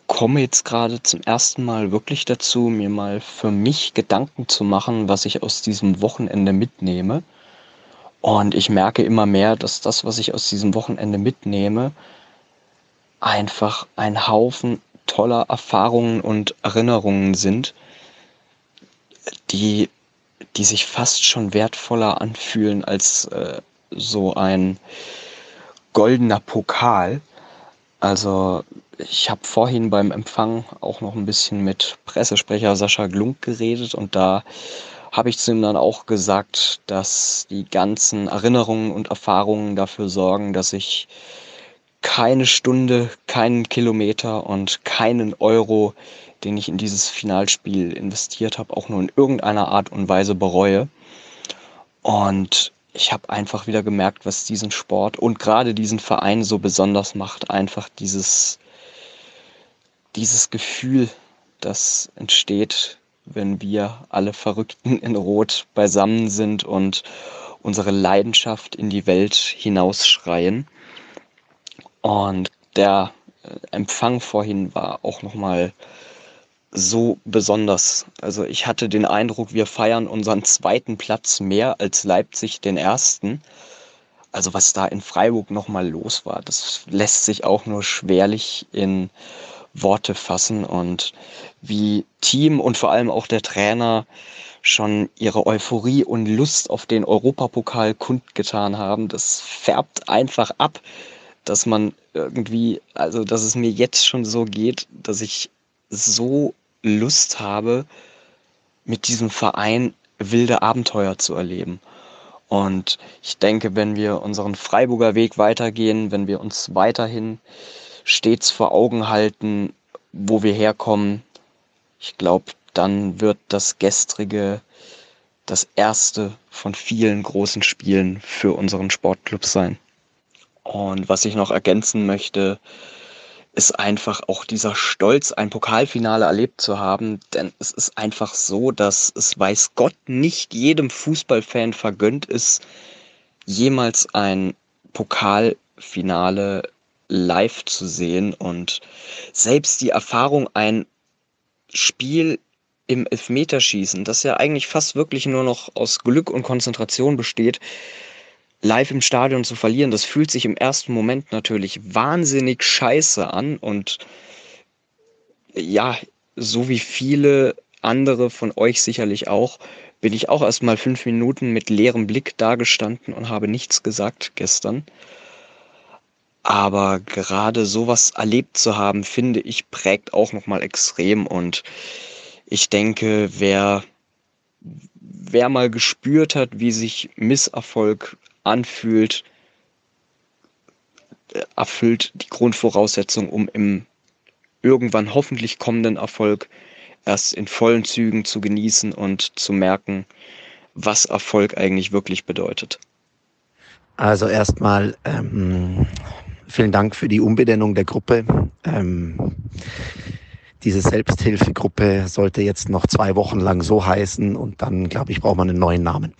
komme jetzt gerade zum ersten Mal wirklich dazu, mir mal für mich Gedanken zu machen, was ich aus diesem Wochenende mitnehme. Und ich merke immer mehr, dass das, was ich aus diesem Wochenende mitnehme, einfach ein Haufen toller Erfahrungen und Erinnerungen sind, die, die sich fast schon wertvoller anfühlen als äh, so ein goldener Pokal. Also ich habe vorhin beim Empfang auch noch ein bisschen mit Pressesprecher Sascha Glunk geredet und da habe ich zu ihm dann auch gesagt, dass die ganzen Erinnerungen und Erfahrungen dafür sorgen, dass ich keine Stunde, keinen Kilometer und keinen Euro, den ich in dieses Finalspiel investiert habe, auch nur in irgendeiner Art und Weise bereue. Und ich habe einfach wieder gemerkt, was diesen Sport und gerade diesen Verein so besonders macht. Einfach dieses, dieses Gefühl, das entsteht, wenn wir alle Verrückten in Rot beisammen sind und unsere Leidenschaft in die Welt hinausschreien. Und der äh, Empfang vorhin war auch nochmal so besonders. Also ich hatte den Eindruck, wir feiern unseren zweiten Platz mehr als Leipzig den ersten. Also was da in Freiburg nochmal los war, das lässt sich auch nur schwerlich in Worte fassen und wie Team und vor allem auch der Trainer schon ihre Euphorie und Lust auf den Europapokal kundgetan haben. Das färbt einfach ab, dass man irgendwie, also dass es mir jetzt schon so geht, dass ich so Lust habe, mit diesem Verein wilde Abenteuer zu erleben. Und ich denke, wenn wir unseren Freiburger Weg weitergehen, wenn wir uns weiterhin stets vor Augen halten, wo wir herkommen, ich glaube, dann wird das gestrige das erste von vielen großen Spielen für unseren Sportclub sein. Und was ich noch ergänzen möchte, ist einfach auch dieser Stolz, ein Pokalfinale erlebt zu haben. Denn es ist einfach so, dass es weiß Gott nicht jedem Fußballfan vergönnt ist, jemals ein Pokalfinale live zu sehen. Und selbst die Erfahrung, ein Spiel im Elfmeterschießen, das ja eigentlich fast wirklich nur noch aus Glück und Konzentration besteht, live im Stadion zu verlieren, das fühlt sich im ersten Moment natürlich wahnsinnig scheiße an und ja, so wie viele andere von euch sicherlich auch, bin ich auch erst mal fünf Minuten mit leerem Blick dagestanden und habe nichts gesagt gestern. Aber gerade sowas erlebt zu haben, finde ich, prägt auch nochmal extrem und ich denke, wer, wer mal gespürt hat, wie sich Misserfolg anfühlt, äh, erfüllt die Grundvoraussetzung, um im irgendwann hoffentlich kommenden Erfolg erst in vollen Zügen zu genießen und zu merken, was Erfolg eigentlich wirklich bedeutet. Also erstmal ähm, vielen Dank für die Umbenennung der Gruppe. Ähm, diese Selbsthilfegruppe sollte jetzt noch zwei Wochen lang so heißen und dann, glaube ich, braucht man einen neuen Namen.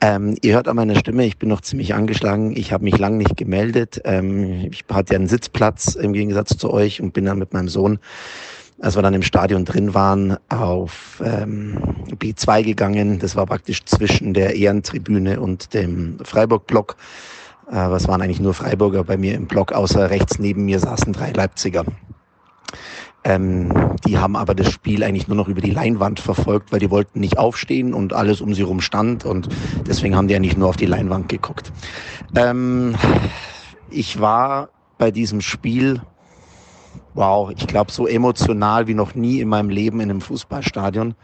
Ähm, ihr hört an meiner Stimme, ich bin noch ziemlich angeschlagen. Ich habe mich lang nicht gemeldet. Ähm, ich hatte ja einen Sitzplatz im Gegensatz zu euch und bin dann mit meinem Sohn als wir dann im Stadion drin waren, auf ähm, B2 gegangen. Das war praktisch zwischen der Ehrentribüne und dem Freiburg-Block. Äh, was waren eigentlich nur Freiburger bei mir im Block, außer rechts neben mir saßen drei Leipziger. Ähm, die haben aber das Spiel eigentlich nur noch über die Leinwand verfolgt, weil die wollten nicht aufstehen und alles um sie rum stand und deswegen haben die eigentlich nur auf die Leinwand geguckt. Ähm, ich war bei diesem Spiel, wow, ich glaube so emotional wie noch nie in meinem Leben in einem Fußballstadion.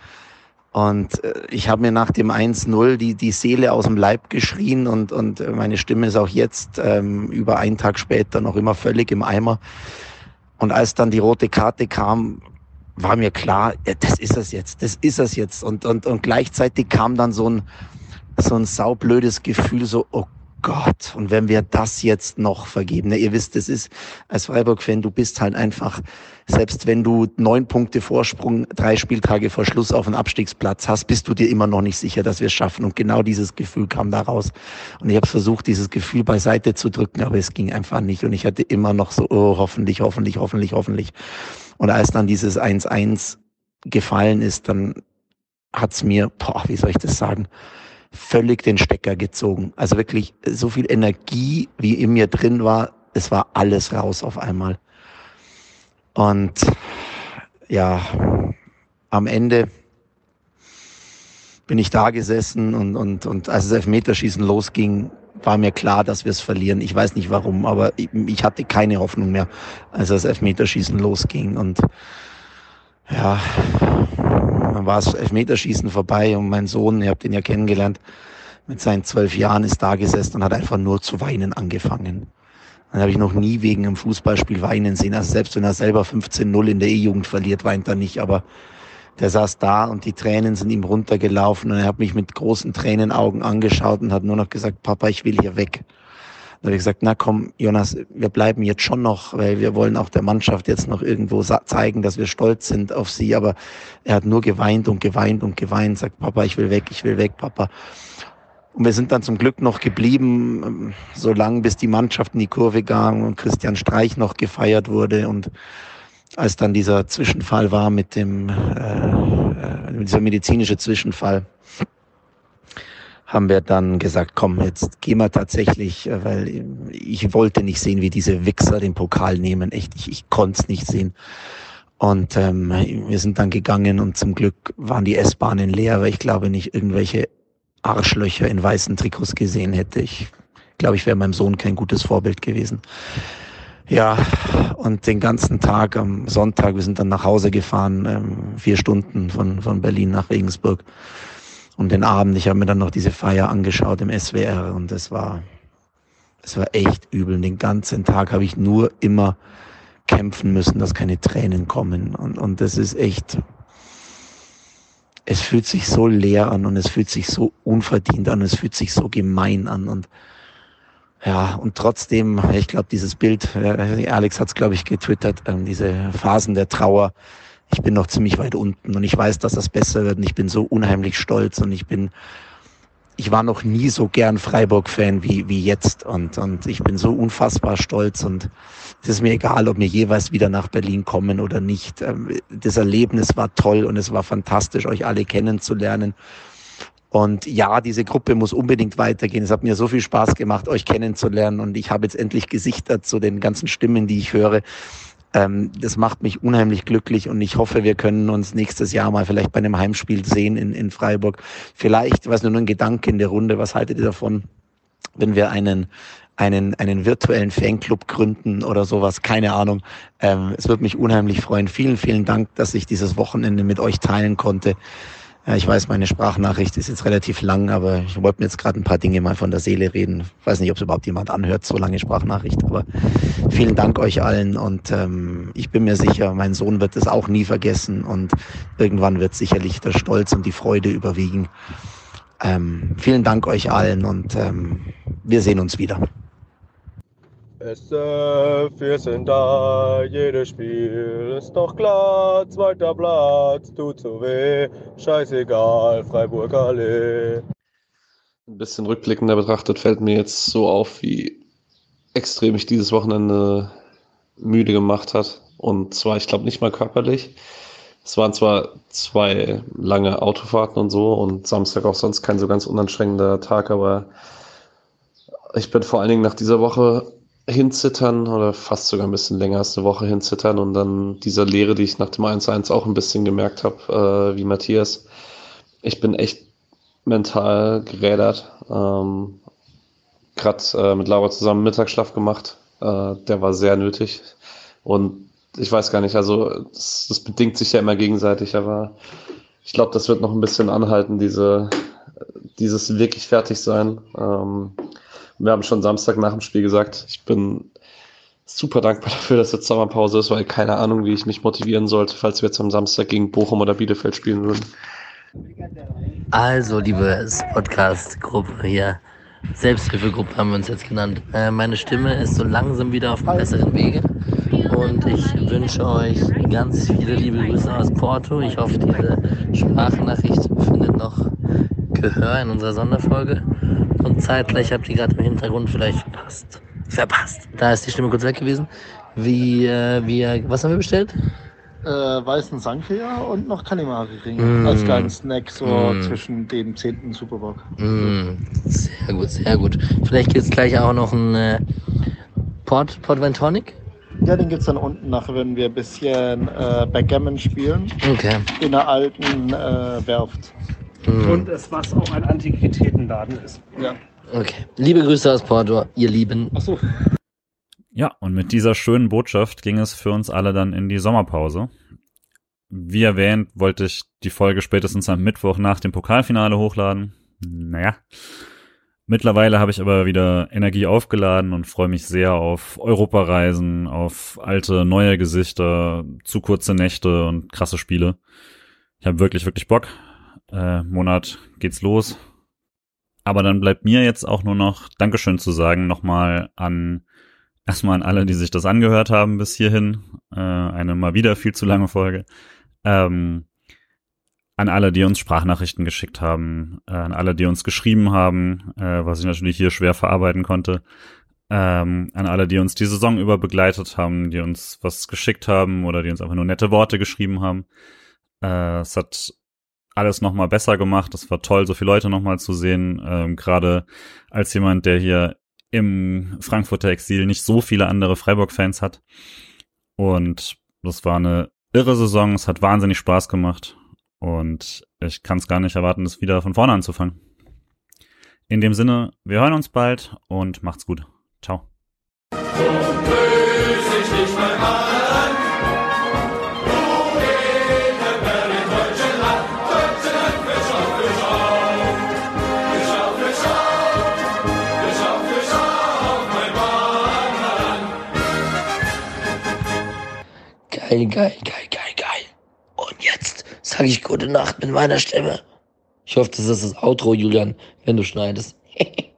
Und äh, ich habe mir nach dem 1-0 die, die Seele aus dem Leib geschrien und, und meine Stimme ist auch jetzt ähm, über einen Tag später noch immer völlig im Eimer. Und als dann die rote Karte kam, war mir klar, ja, das ist es jetzt, das ist es jetzt. Und, und, und gleichzeitig kam dann so ein, so ein saublödes Gefühl, so, oh Gott, und wenn wir das jetzt noch vergeben, ne, ihr wisst, es ist als Freiburg-Fan, du bist halt einfach, selbst wenn du neun Punkte Vorsprung, drei Spieltage vor Schluss auf den Abstiegsplatz hast, bist du dir immer noch nicht sicher, dass wir es schaffen. Und genau dieses Gefühl kam da raus. Und ich habe versucht, dieses Gefühl beiseite zu drücken, aber es ging einfach nicht. Und ich hatte immer noch so, oh, hoffentlich, hoffentlich, hoffentlich, hoffentlich. Und als dann dieses 1-1 gefallen ist, dann hat's mir, boah, wie soll ich das sagen? völlig den Stecker gezogen. Also wirklich so viel Energie, wie in mir drin war, es war alles raus auf einmal. Und ja, am Ende bin ich da gesessen und, und, und als das Elfmeterschießen losging, war mir klar, dass wir es verlieren. Ich weiß nicht warum, aber ich, ich hatte keine Hoffnung mehr, als das Elfmeterschießen losging. Und ja, dann war das Elfmeterschießen vorbei und mein Sohn, ihr habt ihn ja kennengelernt, mit seinen zwölf Jahren ist da gesessen und hat einfach nur zu weinen angefangen. Dann habe ich noch nie wegen einem Fußballspiel weinen sehen. Also selbst wenn er selber 15-0 in der E-Jugend verliert, weint er nicht. Aber der saß da und die Tränen sind ihm runtergelaufen und er hat mich mit großen Tränenaugen angeschaut und hat nur noch gesagt, Papa, ich will hier weg. Dann habe ich gesagt, na komm, Jonas, wir bleiben jetzt schon noch, weil wir wollen auch der Mannschaft jetzt noch irgendwo zeigen, dass wir stolz sind auf sie. Aber er hat nur geweint und geweint und geweint, sagt, Papa, ich will weg, ich will weg, Papa. Und wir sind dann zum Glück noch geblieben, ähm, so lange bis die Mannschaft in die Kurve ging und Christian Streich noch gefeiert wurde und als dann dieser Zwischenfall war mit dem, äh, äh, dieser medizinische Zwischenfall, haben wir dann gesagt, komm, jetzt gehen wir tatsächlich, äh, weil ich wollte nicht sehen, wie diese Wichser den Pokal nehmen. Echt, ich, ich konnte es nicht sehen. Und ähm, wir sind dann gegangen und zum Glück waren die S-Bahnen leer, weil ich glaube nicht irgendwelche Arschlöcher in weißen Trikots gesehen hätte. Ich glaube, ich wäre meinem Sohn kein gutes Vorbild gewesen. Ja, und den ganzen Tag am Sonntag, wir sind dann nach Hause gefahren, ähm, vier Stunden von, von Berlin nach Regensburg. Und den Abend, ich habe mir dann noch diese Feier angeschaut im SWR und es war, es war echt übel. Den ganzen Tag habe ich nur immer kämpfen müssen, dass keine Tränen kommen. Und, und das ist echt, es fühlt sich so leer an und es fühlt sich so unverdient an, es fühlt sich so gemein an und ja, und trotzdem, ich glaube, dieses Bild, äh, Alex hat es, glaube ich, getwittert, ähm, diese Phasen der Trauer, ich bin noch ziemlich weit unten und ich weiß, dass das besser wird und ich bin so unheimlich stolz und ich bin, ich war noch nie so gern Freiburg-Fan wie, wie jetzt und, und ich bin so unfassbar stolz und es ist mir egal, ob wir jeweils wieder nach Berlin kommen oder nicht. Ähm, das Erlebnis war toll und es war fantastisch, euch alle kennenzulernen. Und ja, diese Gruppe muss unbedingt weitergehen. Es hat mir so viel Spaß gemacht, euch kennenzulernen. Und ich habe jetzt endlich Gesichter zu den ganzen Stimmen, die ich höre. Ähm, das macht mich unheimlich glücklich und ich hoffe, wir können uns nächstes Jahr mal vielleicht bei einem Heimspiel sehen in, in Freiburg. Vielleicht, was nur ein Gedanke in der Runde, was haltet ihr davon, wenn wir einen einen, einen virtuellen Fanclub gründen oder sowas, keine Ahnung. Ähm, es würde mich unheimlich freuen. Vielen, vielen Dank, dass ich dieses Wochenende mit euch teilen konnte. Ja, ich weiß, meine Sprachnachricht ist jetzt relativ lang, aber ich wollte mir jetzt gerade ein paar Dinge mal von der Seele reden. Ich weiß nicht, ob es überhaupt jemand anhört, so lange Sprachnachricht, aber vielen Dank euch allen und ähm, ich bin mir sicher, mein Sohn wird es auch nie vergessen und irgendwann wird sicherlich der Stolz und die Freude überwiegen. Ähm, vielen Dank euch allen und ähm, wir sehen uns wieder. SF, wir sind da, jedes Spiel ist doch klar, zweiter Platz, tut so weh, scheißegal, Freiburg Allee. Ein bisschen rückblickender betrachtet fällt mir jetzt so auf, wie extrem mich dieses Wochenende müde gemacht hat. Und zwar, ich glaube, nicht mal körperlich. Es waren zwar zwei lange Autofahrten und so und Samstag auch sonst kein so ganz unanstrengender Tag, aber ich bin vor allen Dingen nach dieser Woche hinzittern oder fast sogar ein bisschen länger als eine Woche hinzittern und dann dieser Lehre, die ich nach dem 1-1 auch ein bisschen gemerkt habe, äh, wie Matthias. Ich bin echt mental gerädert. Ähm, Gerade äh, mit Laura zusammen Mittagsschlaf gemacht. Äh, der war sehr nötig. Und ich weiß gar nicht, also das, das bedingt sich ja immer gegenseitig, aber ich glaube, das wird noch ein bisschen anhalten, diese, dieses wirklich fertig sein. Ähm, wir haben schon Samstag nach dem Spiel gesagt, ich bin super dankbar dafür, dass jetzt Sommerpause ist, weil keine Ahnung, wie ich mich motivieren sollte, falls wir jetzt am Samstag gegen Bochum oder Bielefeld spielen würden. Also, liebe Podcast-Gruppe hier, Selbsthilfegruppe haben wir uns jetzt genannt. Äh, meine Stimme ist so langsam wieder auf dem besseren Wege und ich wünsche euch ganz viele liebe Grüße aus Porto. Ich hoffe, diese Sprachnachricht findet noch Gehör in unserer Sonderfolge. Und zeitgleich habt ihr gerade im Hintergrund vielleicht verpasst. Verpasst. Da ist die Stimme kurz weg gewesen. Wie, äh, wie, was haben wir bestellt? äh, weißen Sankria und noch Kalimari-Ringe Mm. als kleinen Snack so Mm. zwischen dem zehnten Superbock. Mm, sehr gut, sehr gut. Vielleicht gibt's gleich auch noch ein äh, Port, Port Wine Tonic? Ja, den gibt's dann unten nach, wenn wir ein bisschen äh, Backgammon spielen. Okay. In der alten äh, Werft. Mm. Und es was auch ein Antiquitätenladen ist. Ja. Okay. Liebe Grüße aus Porto, ihr Lieben. Achso. Ja, und mit dieser schönen Botschaft ging es für uns alle dann in die Sommerpause. Wie erwähnt, wollte ich die Folge spätestens am Mittwoch nach dem Pokalfinale hochladen. Naja. Mittlerweile habe ich aber wieder Energie aufgeladen und freue mich sehr auf Europareisen, auf alte, neue Gesichter, zu kurze Nächte und krasse Spiele. Ich habe wirklich, wirklich Bock. Äh, Monat geht's los. Aber dann bleibt mir jetzt auch nur noch Dankeschön zu sagen, nochmal an (laughs) erstmal an alle, die sich das angehört haben bis hierhin. Äh, eine mal wieder viel zu lange Folge. Ähm, an alle, die uns Sprachnachrichten geschickt haben, äh, an alle, die uns geschrieben haben, äh, was ich natürlich hier schwer verarbeiten konnte. Ähm, an alle, die uns die Saison über begleitet haben, die uns was geschickt haben oder die uns einfach nur nette Worte geschrieben haben. Äh, es hat alles nochmal besser gemacht. Es war toll, so viele Leute nochmal zu sehen. Ähm, Gerade als jemand, der hier im Frankfurter Exil nicht so viele andere Freiburg-Fans hat. Und das war eine irre Saison. Es hat wahnsinnig Spaß gemacht. Und ich kann es gar nicht erwarten, das wieder von vorne anzufangen. In dem Sinne, wir hören uns bald und macht's gut. Ciao. Geil, geil, geil, geil, geil. Und jetzt sage ich gute Nacht mit meiner Stimme. Ich hoffe, das ist das Outro, Julian, wenn du schneidest. (laughs)